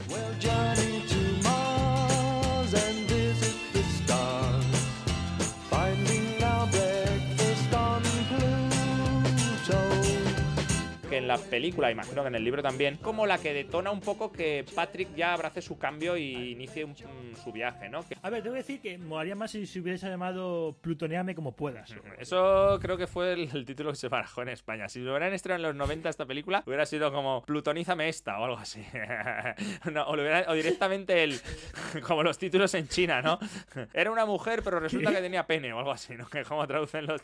We'll journey en la película, imagino que en el libro también, como la que detona un poco que Patrick ya abrace su cambio y inicie un- un- su viaje, ¿no? Que A ver, tengo que decir que molaría más si se hubiese llamado Plutoneame como puedas. Eso creo que fue el, el título que se barajó en España. Si lo hubieran estrenado en los 90 esta película, hubiera sido como Plutonízame esta o algo así. *laughs* No, o, lo hubiera- o directamente el. *laughs* Como los títulos en China, ¿no? Era una mujer, pero resulta ¿Qué? que tenía pene o algo así, ¿no? Que como traducen los.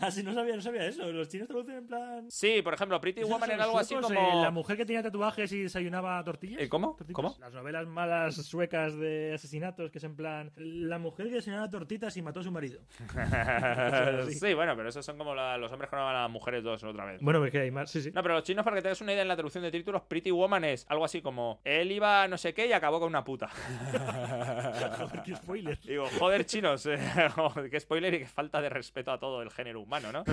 Así *laughs* no sabía, no sabía eso. Los chinos traducen en plan. Sí, por ejemplo, Pretty ¿Esos Woman era algo así como. eh, la mujer que tenía tatuajes y desayunaba tortillas. Eh, ¿cómo? ¿Tortitas? ¿Cómo? Las novelas malas suecas de asesinatos que es en plan. La mujer que desayunaba tortitas y mató a su marido. *laughs* *laughs* sí, bueno, pero esos son como la- los hombres que no van a las mujeres dos otra vez. Bueno, es que hay más, sí, sí. No, pero los chinos, para que te des una idea en la traducción de títulos, Pretty Woman es algo así como él iba a no sé qué y acabó con una puta. *laughs* Joder, qué spoiler. Digo, joder, chinos, eh, qué spoiler y qué falta de respeto a todo el género humano, ¿no?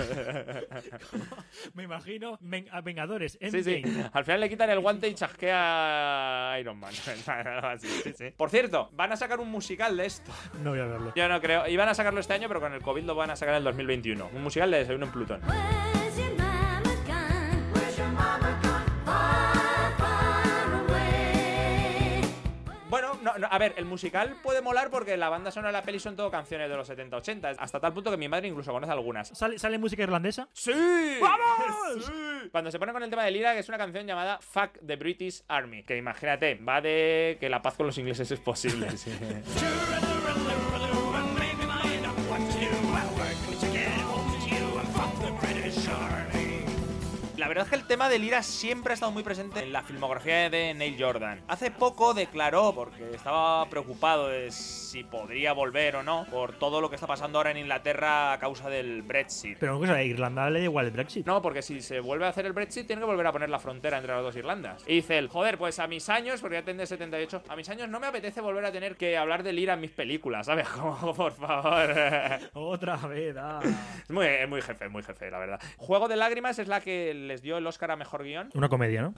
Me imagino ven- a Vengadores. Sí, sí. *laughs* Al final le quitan el guante y chasquea a Iron Man. *laughs* Algo así, sí, sí. Por cierto, van a sacar un musical de esto. No voy a verlo. Yo no creo. Iban a sacarlo este año, pero con el COVID lo van a sacar en el 2021. Un musical de Desayuno en Plutón. No, a ver, el musical puede molar porque la banda sonora de la peli son todo canciones de los 70-80. Hasta tal punto que mi madre incluso conoce algunas. ¿Sale, ¿Sale música irlandesa? ¡Sí! ¡Vamos! *laughs* ¡Sí! Cuando se pone con el tema de Lira, que es una canción llamada Fuck the British Army. Que imagínate, va de que la paz con los ingleses es posible. *laughs* sí. La verdad es que el tema de Lira siempre ha estado muy presente en la filmografía de Neil Jordan. Hace poco declaró, porque estaba preocupado de si podría volver o no, por todo lo que está pasando ahora en Inglaterra a causa del Brexit. Pero cosa, a Irlanda le da igual el Brexit. No, porque si se vuelve a hacer el Brexit, tiene que volver a poner la frontera entre las dos Irlandas. Y dice él, joder, pues a mis años, porque ya tendré 78, a mis años no me apetece volver a tener que hablar de Lira en mis películas, ¿sabes? *laughs* Como, por favor. Otra vez, ah. es muy, es muy jefe, muy jefe, la verdad. Juego de Lágrimas es la que les dio el Oscar a Mejor Guión. Una comedia, ¿no?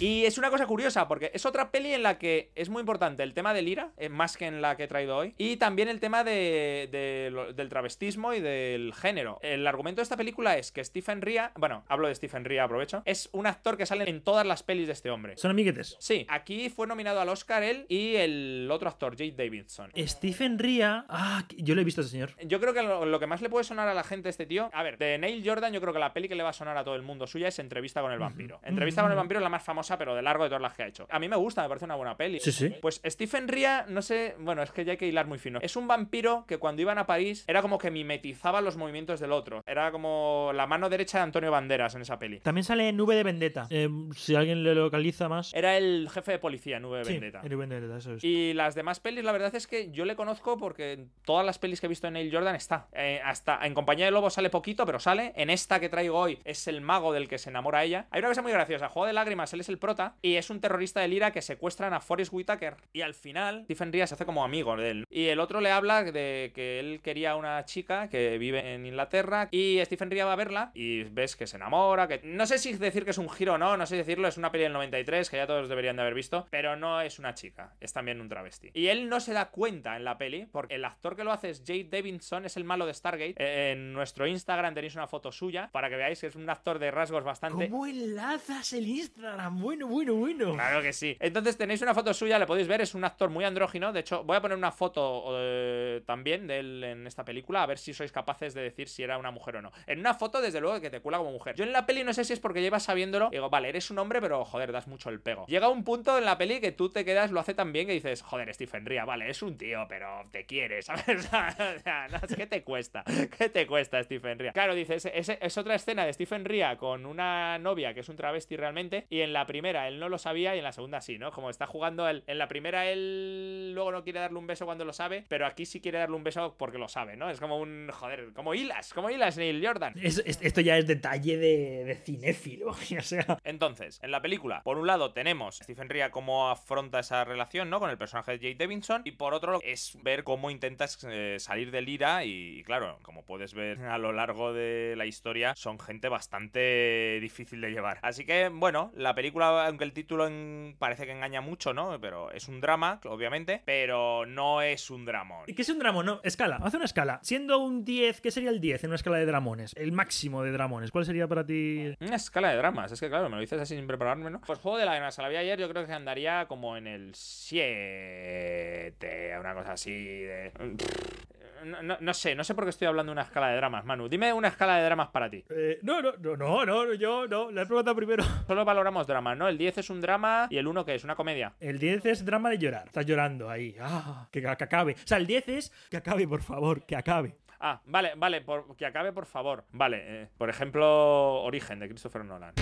y es una cosa curiosa, porque es otra peli en la que es muy importante el tema del ira, eh, más que en la que he traído hoy, y también el tema de, de del travestismo y del género. El argumento de esta película es que Stephen Ria, bueno, hablo de Stephen Ria, aprovecho, es un actor que sale en todas las pelis de este hombre. Son amiguetes. Sí, aquí fue nominado al Oscar él y el otro actor, Jade Davidson. Stephen Ria. Ah, yo lo he visto a ese señor. Yo creo que lo, lo que más le puede sonar a la gente a este tío. A ver, de Neil Jordan, yo creo que la peli que le va a sonar a todo el mundo suya es Entrevista con el vampiro. Entrevista con el vampiro es la más famosa, pero de largo de todas las que ha hecho. A mí me gusta, me parece una buena peli. Sí, sí. Pues Stephen Ria, no sé, bueno, es que ya hay que hilar muy fino. Es un vampiro que cuando iban a París era como que mimetizaba los movimientos del otro. Era como la mano derecha de Antonio Banderas en esa peli. También sale en Nube de Vendetta. Eh, si alguien le localiza más. Era el jefe de policía, Nube sí, Vendetta. en Nube de Vendetta, eso es. Y las demás pelis, la verdad es que yo le conozco porque en todas las pelis que he visto de Neil Jordan está. Eh, hasta en Compañía de Lobos sale poquito, pero sale. En esta que traigo hoy es el mago del que se enamora ella. Hay una cosa muy graciosa. Juego de lágrimas, él es el prota y es un terrorista del IRA que secuestran a Forrest Whitaker. Y al final, Stephen Ria se hace como amigo de él. Y el otro le habla de que él quería una chica que vive en Inglaterra y Stephen Ria va a verla y ves que se enamora, que no sé si decir que es un giro o no, no sé decirlo, es una peli del 93 que ya todos deberían de haber visto, pero no es una chica, es también un travesti. Y él no se da cuenta en la peli porque el actor que lo hace es Jade Davidson, es el malo de Stargate. Eh, En nuestro Instagram tenéis una foto suya para que veáis que es un actor de rasgos bastante ¿Cómo enlazas el Instagram? Bueno, bueno, bueno. Claro que sí. Entonces tenéis una foto suya, le podéis ver, es un actor muy andrógino. De hecho, voy a poner una foto eh, también de él en esta película, a ver si sois capaces de decir si era una mujer o no. En una foto, desde luego, que te cuela como mujer. Yo en la peli no sé si es porque llevas sabiéndolo, digo, vale, eres un hombre, pero joder, das mucho el pego. Llega un punto en la peli que tú te quedas, lo hace tan bien que dices, joder, Stephen Ria, vale, es un tío, pero te quiere, *laughs* ¿sabes? *laughs* O sea, no, ¿Qué te cuesta? *laughs* ¿Qué te cuesta, Stephen Ria? Claro, dices, es, es otra escena de Stephen Ria con una novia que es un travesti realmente, y en la primera él no lo sabía y en la segunda sí, ¿no? Como está jugando él, en la primera él luego no quiere darle un beso cuando lo sabe, pero aquí sí quiere darle un beso porque lo sabe, ¿no? Es como un, joder, como hilas, como hilas Neil Jordan. Es- es- esto ya es detalle de, de cinéfilo. *laughs* O sea, Entonces, en la película, por un lado tenemos a Stephen Ria cómo afronta esa relación, ¿no? Con el personaje de Jake Davidson. Y por otro es ver cómo intentas eh, salir del ira. Y claro, como puedes ver a lo largo de la historia, son gente bastante difícil de llevar. Así que, bueno, la película, aunque el título en- parece que engaña mucho, ¿no? Pero es un drama, obviamente. Pero no es un dramón. ¿qué es un dramón? No, escala. Hace una escala. Siendo un 10, ¿qué sería el 10 en una escala de dramones? El máximo de dramones. ¿Cuál sería para ti? Una escala de dramas, es que claro, me lo dices así sin prepararme, ¿no? Pues Juego de Lágrimas, la vi ayer, yo creo que andaría como en el 7, una cosa así de... No, no- no sé, no sé por qué estoy hablando de una escala de dramas, Manu. Dime una escala de dramas para ti. Eh, no, no, no, no, no, yo no. La he preguntado primero. *laughs* Solo valoramos dramas, ¿no? El 10 es un drama y el 1 que es una comedia. El 10 es drama de llorar. Estás llorando ahí. Ah, que, que acabe. O sea, el 10 es que acabe, por favor, que acabe. Ah, vale, vale, por, que acabe por favor. Vale, eh, por ejemplo, Origen de Christopher Nolan.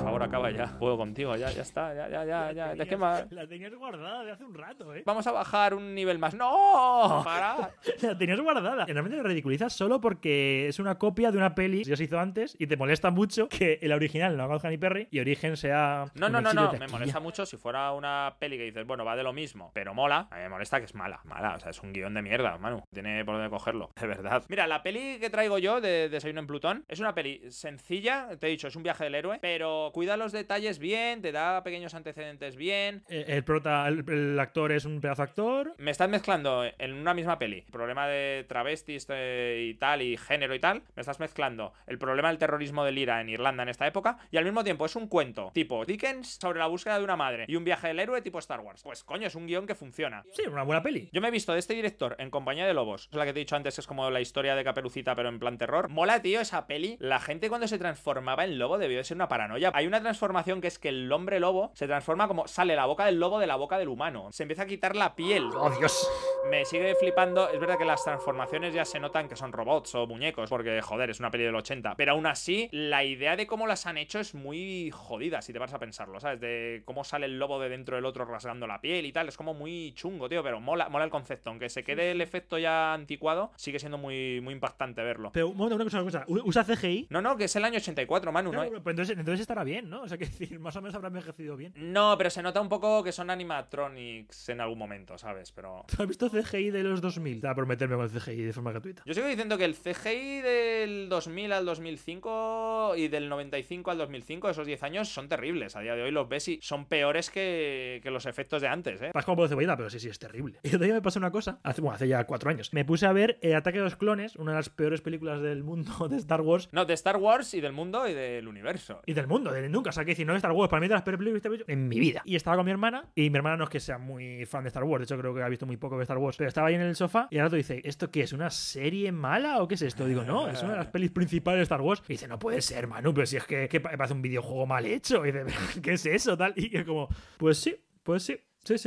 Por favor, acaba ya. Puedo contigo, ya, ya está, ya, ya, ya, ya. ¿De qué más? La tenías guardada de hace un rato, ¿eh? Vamos a bajar un nivel más. ¡No! Para. *laughs* La tenías guardada. Realmente lo ridiculizas solo porque es una copia de una peli que ya se hizo antes y te molesta mucho que el original no haga Halle Perry y Origen sea. No, no, no, no. Me molesta mucho si fuera una peli que dices, bueno, va de lo mismo, pero mola. A mí me molesta que es mala. Mala. O sea, es un guion de mierda, Manu. Tiene por dónde cogerlo. De verdad. Mira, la peli que traigo yo de Desayuno en Plutón es una peli sencilla. Te he dicho, es un viaje del héroe. Pero cuida los detalles bien, te da pequeños antecedentes bien. Eh, El, prota, el, el actor es un pedazo actor. Me estás mezclando en una misma peli problema de travestis eh, y tal, y género y tal. Me estás mezclando el problema del terrorismo del IRA en Irlanda en esta época. Y al mismo tiempo es un cuento tipo Dickens sobre la búsqueda de una madre y un viaje del héroe tipo Star Wars. Pues coño, es un guion que funciona. Sí, una buena peli. Yo me he visto de este director en Compañía de Lobos. Es la que te he dicho antes, es como la historia de Caperucita, pero en plan terror. Mola, tío, esa peli. La gente cuando se transformaba en lobo debió de ser una paranoia. Hay una transformación que es que el hombre lobo se transforma como sale la boca del lobo de la boca del humano. Se empieza a quitar la piel. ¡Oh, Dios! Me sigue flipando. Es verdad que las transformaciones ya se notan que son robots o muñecos, porque joder, es una peli del 80. Pero aún así, la idea de cómo las han hecho es muy jodida, si te vas a pensarlo, ¿sabes? De cómo sale el lobo de dentro del otro rasgando la piel y tal. Es como muy chungo, tío, pero mola, mola el concepto. Aunque se quede el efecto ya anticuado, sigue siendo muy, muy impactante verlo. Pero, un momento, una cosa, una cosa. ¿Usa CGI? No, no, que es el año 84, Manu, ¿no? Entonces, entonces estará bien, ¿no? O sea, *laughs* que decir, más o menos habrá envejecido bien. No, pero se nota un poco que son animatronics en algún momento, ¿sabes? Pero. ¿Tú *laughs* has visto CGI de los 2000? Te va a prometerme con el CGI de forma gratuita. Yo sigo diciendo que el CGI del 2000 al 2005 y del 95 al 2005, esos 10 años, son terribles. A día de hoy los ves y son peores que, que los efectos de antes, ¿eh? Vas como por cebollita, pero sí, sí, es terrible. *laughs* Y día me pasó una cosa, hace, bueno, hace ya cuatro años. Me puse a ver eh, Ataque a los Clones, una de las peores películas del mundo de Star Wars. No, de Star Wars y del mundo y del universo. Y del mundo, de nunca. O sea, que decir, no de Star Wars, para mí de las peores películas que he visto en mi vida. Y estaba con mi hermana, y mi hermana no es que sea muy fan de Star Wars, de hecho creo que ha visto muy poco de Star Wars, pero estaba ahí en el sofá y al rato dice, ¿esto qué es? ¿Una serie mala o qué es esto? Digo, no, es una de las pelis principales de Star Wars. Y dice, no puede ser, Manu, pero si es que, que pa- parece un videojuego mal hecho. Y dice, *laughs* ¿qué es eso? Tal. Y yo como, pues sí, pues sí.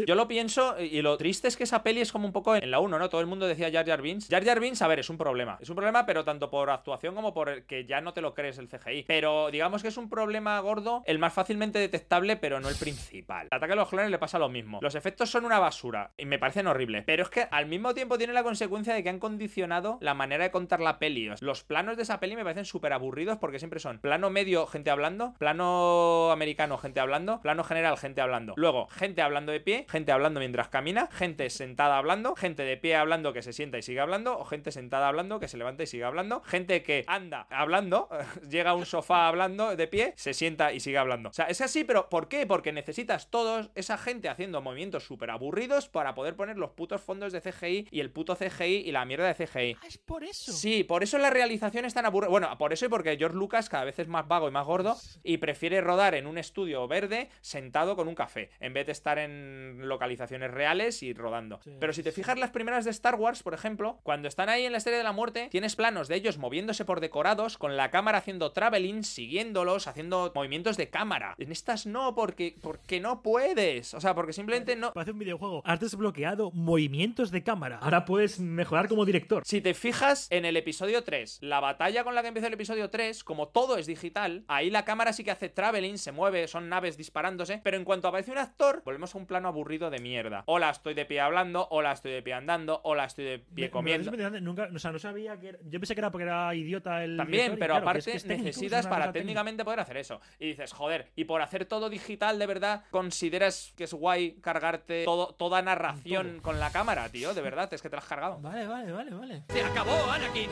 Yo lo pienso y lo triste es que esa peli es como un poco en la 1, ¿no? Todo el mundo decía Jar Jar Binks. Jar Jar Binks, a ver, es un problema. Es un problema, pero tanto por actuación como por que ya no te lo crees el CGI. Pero digamos que es un problema gordo, el más fácilmente detectable, pero no el principal. Ataque a los clones le pasa lo mismo. Los efectos son una basura y me parecen horribles. Pero es que al mismo tiempo tiene la consecuencia de que han condicionado la manera de contar la peli. Los planos de esa peli me parecen súper aburridos porque siempre son plano medio, gente hablando, plano americano, gente hablando, plano general, gente hablando. Luego, gente hablando de pie, gente hablando mientras camina, gente sentada hablando, gente de pie hablando que se sienta y sigue hablando, o gente sentada hablando que se levanta y sigue hablando, gente que anda hablando, *laughs* llega a un sofá hablando de pie, se sienta y sigue hablando. O sea, es así, pero ¿por qué? Porque necesitas todos esa gente haciendo movimientos súper aburridos para poder poner los putos fondos de CGI y el puto CGI y la mierda de CGI. Ah, es por eso. Sí, por eso la realización es tan aburrida. Bueno, por eso y porque George Lucas cada vez es más vago y más gordo y prefiere rodar en un estudio verde sentado con un café, en vez de estar en localizaciones reales y rodando. Sí. Pero si te fijas las primeras de Star Wars, por ejemplo, cuando están ahí en la Estrella de la Muerte, tienes planos de ellos moviéndose por decorados, con la cámara haciendo traveling, siguiéndolos, haciendo movimientos de cámara. En estas no, porque, porque no puedes. O sea, porque simplemente no... Parece un videojuego. Has desbloqueado movimientos de cámara. Ahora puedes mejorar como director. Si te fijas en el episodio 3, la batalla con la que empieza el episodio 3, como todo es digital, ahí la cámara sí que hace traveling, se mueve, son naves disparándose, pero en cuanto aparece un actor, volvemos a un plano aburrido de mierda. Hola, estoy de pie hablando, hola, estoy de pie andando, hola, estoy de pie Me- me comiendo. Nunca, o sea, no sabía que era- Yo pensé que era porque era idiota el. También, director pero claro, aparte es que es técnico, es necesitas para técnica. técnicamente poder hacer eso. Y dices, joder, y por hacer todo digital, de verdad, ¿consideras que es guay cargarte todo, toda narración con la cámara, tío? De verdad, es que te la has cargado. Vale, vale, vale, vale. ¡Se acabó, Anakin!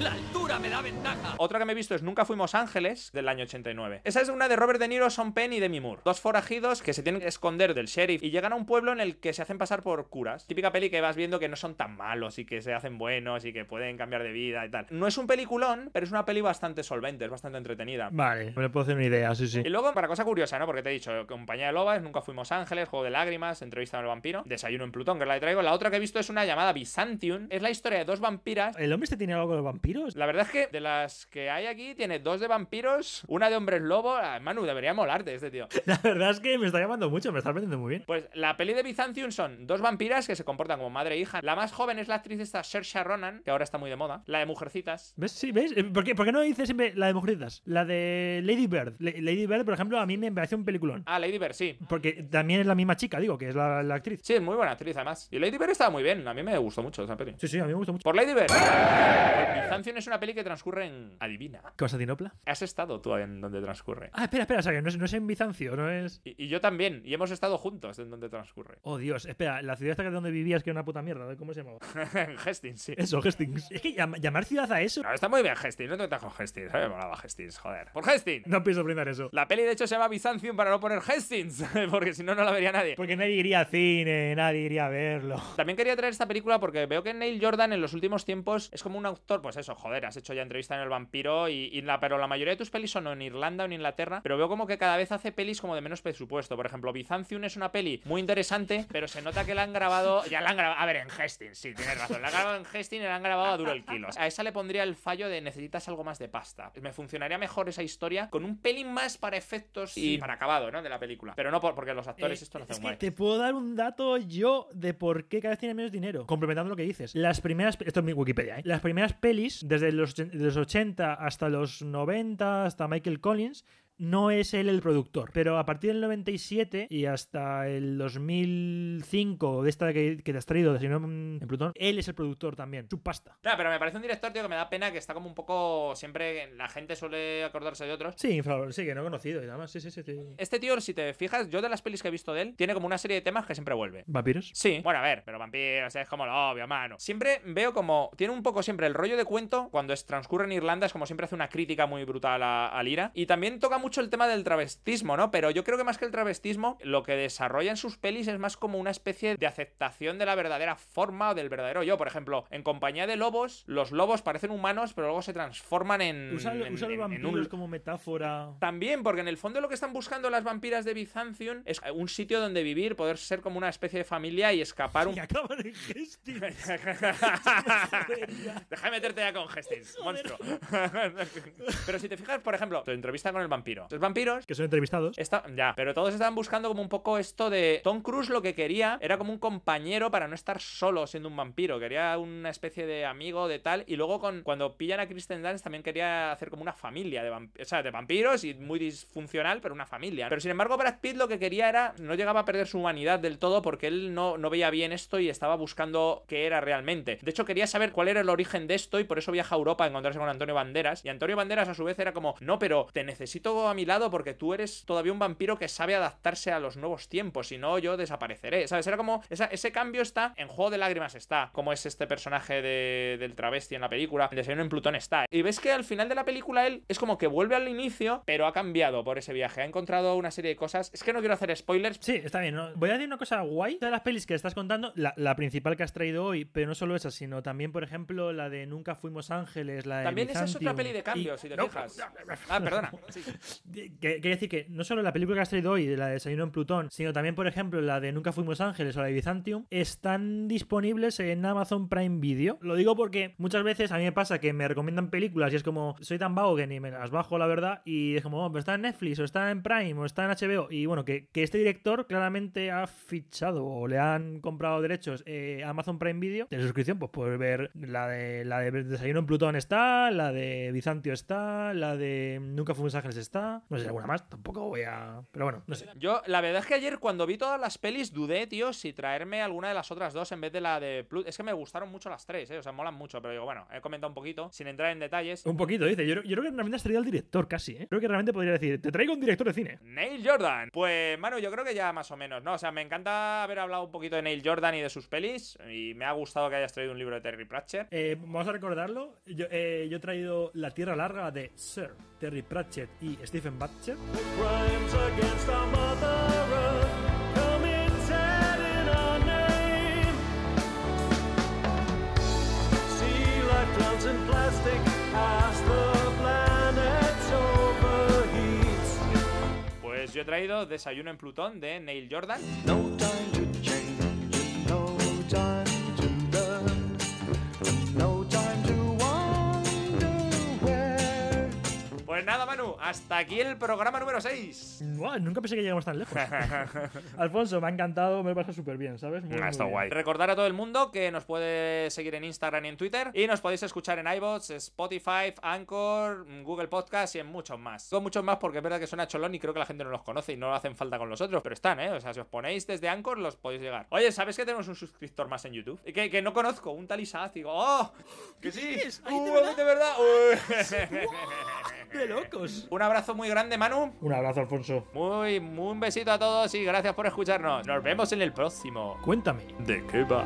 ¡La altura me da ventaja! Otra que me he visto es Nunca Fuimos Ángeles, del año 89. Esa es una de Robert De Niro, Sean Penn y Demi Moore. Dos forajidos que se tienen que esconder del sheriff y llegan a un pueblo en el que se hacen pasar por curas. Típica peli que vas viendo que no son tan malos y que se hacen buenos y que pueden cambiar de vida y tal. No es un peliculón, pero es una peli bastante solvente, es bastante entretenida. Vale, me puedo hacer una idea, sí, sí. Y luego, para cosa curiosa, ¿no? Porque te he dicho, Compañía de Lobas, Nunca Fuimos Ángeles, Juego de Lágrimas, Entrevista al Vampiro, Desayuno en Plutón, que la traigo. La otra que he visto es una llamada Byzantium. Es la historia de dos vampiras ¿El hombre este tiene algo los vampiros? la verdad es que de las que hay aquí, tiene dos de vampiros, una de hombres lobo. Ah, Manu, debería molarte este tío. *laughs* La verdad es que me está llamando mucho, me está vendiendo muy bien. Pues la peli de Byzantium son dos vampiras que se comportan como madre e hija. La más joven es la actriz esta Saoirse Ronan, que ahora está muy de moda. La de Mujercitas. ¿Ves? Sí, ¿ves? Eh, ¿Por qué, por qué no dices siempre la de mujercitas? La de Lady Bird. La- Lady Bird, por ejemplo, a mí me parece un peliculón. Ah, Lady Bird, sí. Porque también es la misma chica, digo, que es la, la actriz. Sí, es muy buena actriz además. Y Lady Bird estaba muy bien. A mí me gustó mucho esa peli. Sí, sí, a mí me gusta mucho. Por Lady Bird. Byzantium es una peli que transcurre en... Adivina. ¿Constantinopla? ¿Has estado tú en donde transcurre? Ah, espera, espera, o sea, que no es, no es en Bizancio, no es. Y, y yo también. Y hemos estado juntos en donde transcurre. Oh, Dios, espera, la ciudad esta que donde vivías que era una puta mierda, ¿cómo se llamaba? *laughs* Hastings, sí. Eso, Hastings. Es que llam- llamar ciudad a eso. No, está muy bien Hastings, no te metas con Hastings. A mí me molaba Hastings, joder. ¡Por Hastings! No pienso brindar eso. La peli de hecho se llama Byzantium para no poner Hastings, *laughs* porque si no, no la vería nadie. Porque nadie iría al cine, nadie iría a verlo. También quería traer esta película porque veo que Neil Jordan en los últimos tiempos es como un autor, pues eso, joder, has hecho ya entrevista en El Vampiro y, y la, pero la mayoría de tus pelis son en Irlanda o en Inglaterra, pero veo como que cada vez hace pelis como de menos presupuesto. Por ejemplo, Byzantium es una peli muy interesante, pero se nota que la han grabado, ya la han grabado, a ver, en Hastings, sí, tienes razón, la han grabado en Hastings y la han grabado a duro el kilo. A esa le pondría el fallo de necesitas algo más de pasta. Me funcionaría mejor esa historia con un pelín más para efectos y para acabado, ¿no? De la película. Pero no por, porque los actores Eh, esto no es hacen que guay. te puedo dar un dato yo de por qué cada vez tiene menos dinero. Complementando lo que dices. Las primeras. Esto es mi Wikipedia, ¿eh? Las primeras pelis, desde los, och- de los 80 hasta los 90, hasta Michael Collins. No es él el productor, pero a partir del 97 y hasta el 2005, de esta que, que te has traído de Señor en Plutón, él es el productor también. Su pasta. Claro, pero me parece un director, tío, que me da pena que está como un poco. Siempre la gente suele acordarse de otros. Sí, sí, que no he conocido y nada más. Sí, sí, sí. sí. Este tío, si te fijas, yo de las pelis que he visto de él, tiene como una serie de temas que siempre vuelve. ¿Vampiros? Sí, bueno, a ver, pero vampiros es como lo obvio, mano. Siempre veo como. Tiene un poco siempre el rollo de cuento cuando es, transcurre en Irlanda, es como siempre hace una crítica muy brutal a, a Lira. Y también toca mucho el tema del travestismo, ¿no? Pero yo creo que más que el travestismo, lo que desarrolla en sus pelis es más como una especie de aceptación de la verdadera forma o del verdadero yo. Por ejemplo, en compañía de lobos, los lobos parecen humanos, pero luego se transforman en. Usa, en- usa en- los en un- como metáfora. también, porque en el fondo lo que están buscando las vampiras de Byzantium es un sitio donde vivir, poder ser como una especie de familia y escapar *laughs* un... Y acaban en de *laughs* *laughs* meterte ya con Hastings, monstruo. Pero si te fijas, por ejemplo, tu entrevista con el vampiro. Vampiro. Los vampiros Que son entrevistados. Está, ya, pero todos estaban buscando como un poco esto de. Tom Cruise lo que quería era como un compañero para no estar solo siendo un vampiro. Quería una especie de amigo de tal. Y luego con, cuando pillan a Kristen Dance también quería hacer como una familia de, vamp- o sea, de vampiros y muy disfuncional, pero una familia. Pero sin embargo, Brad Pitt lo que quería era. No llegaba a perder su humanidad del todo porque él no, no veía bien esto y estaba buscando qué era realmente. De hecho, quería saber cuál era el origen de esto y por eso viaja a Europa a encontrarse con Antonio Banderas. Y Antonio Banderas a su vez era como, no, pero te necesito a mi lado porque tú eres todavía un vampiro que sabe adaptarse a los nuevos tiempos, si no yo desapareceré. ¿Sabes? Era como, esa- ese cambio está en Juego de Lágrimas está, como es este personaje de- del travesti en la película, el desayuno en Plutón está. Y ves que al final de la película él es como que vuelve al inicio, pero ha cambiado por ese viaje, ha encontrado una serie de cosas. Es que no quiero hacer spoilers. Sí, está bien. ¿no? Voy a decir una cosa guay de las pelis que estás contando, la, la principal que has traído hoy, pero no solo esa, sino también, por ejemplo, la de Nunca Fuimos Ángeles, la de También esa es otra peli de cambio, y- si te No, fijas. Ah, perdona. Sí. *laughs* Quiere decir que no solo la película que has traído hoy, de la de Desayuno en Plutón, sino también, por ejemplo, la de Nunca Fuimos Ángeles o la de Byzantium, están disponibles en Amazon Prime Video. Lo digo porque muchas veces a mí me pasa que me recomiendan películas y es como, soy tan vago que ni me las bajo, la verdad, y es como, oh, pero está en Netflix o está en Prime o está en HBO. Y bueno, que, que este director claramente ha fichado o le han comprado derechos eh, a Amazon Prime Video de suscripción, pues puedes ver la de, la de Desayuno en Plutón está, la de Bizantio está, la de Nunca Fuimos Ángeles está, no sé si alguna más, tampoco voy a... Pero bueno, no sé. Yo, la verdad es que ayer cuando vi todas las pelis dudé, tío, si traerme alguna de las otras dos en vez de la de Plut. Es que me gustaron mucho las tres, eh. O sea, molan mucho, pero digo, bueno, he comentado un poquito, sin entrar en detalles. Un poquito, dice. Yo, yo creo que realmente traído al director casi, ¿eh? Creo que realmente podría decir, te traigo un director de cine. Neil Jordan. Pues, mano, yo creo que ya más o menos, ¿no? O sea, me encanta haber hablado un poquito de Neil Jordan y de sus pelis. Y me ha gustado que hayas traído un libro de Terry Pratchett. Eh, vamos a recordarlo. Yo, eh, yo he traído La Tierra Larga de Sir Terry Pratchett y Stephen Batcher. Pues yo he traído Desayuno en Plutón de Neil Jordan. No time to change, Pues nada, Manu, hasta aquí el programa número 6. Buah, nunca pensé que llegamos tan lejos. *laughs* Alfonso, me ha encantado, me lo he pasado súper bien, ¿sabes? Muy, Ah, muy está bien. guay. Recordar a todo el mundo que nos puede seguir en Instagram y en Twitter. Y nos podéis escuchar en iBots, Spotify, Anchor, Google Podcast y en muchos más. Son muchos más porque es verdad que suena cholón y creo que la gente no los conoce y no hacen falta con los otros. Pero están, ¿eh? O sea, si os ponéis desde Anchor, los podéis llegar. Oye, ¿sabes que tenemos un suscriptor más en YouTube? Que, que no conozco, un tal Isaac. Digo, ¡oh! ¡Que sí! dices? ¿Ay, de ¡Uh, verdad? de verdad! Uy. *laughs* *laughs* ¡De locos! Un abrazo muy grande, Manu. Un abrazo, Alfonso. Muy, muy un besito a todos y gracias por escucharnos. Nos vemos en el próximo. Cuéntame. ¿De qué va?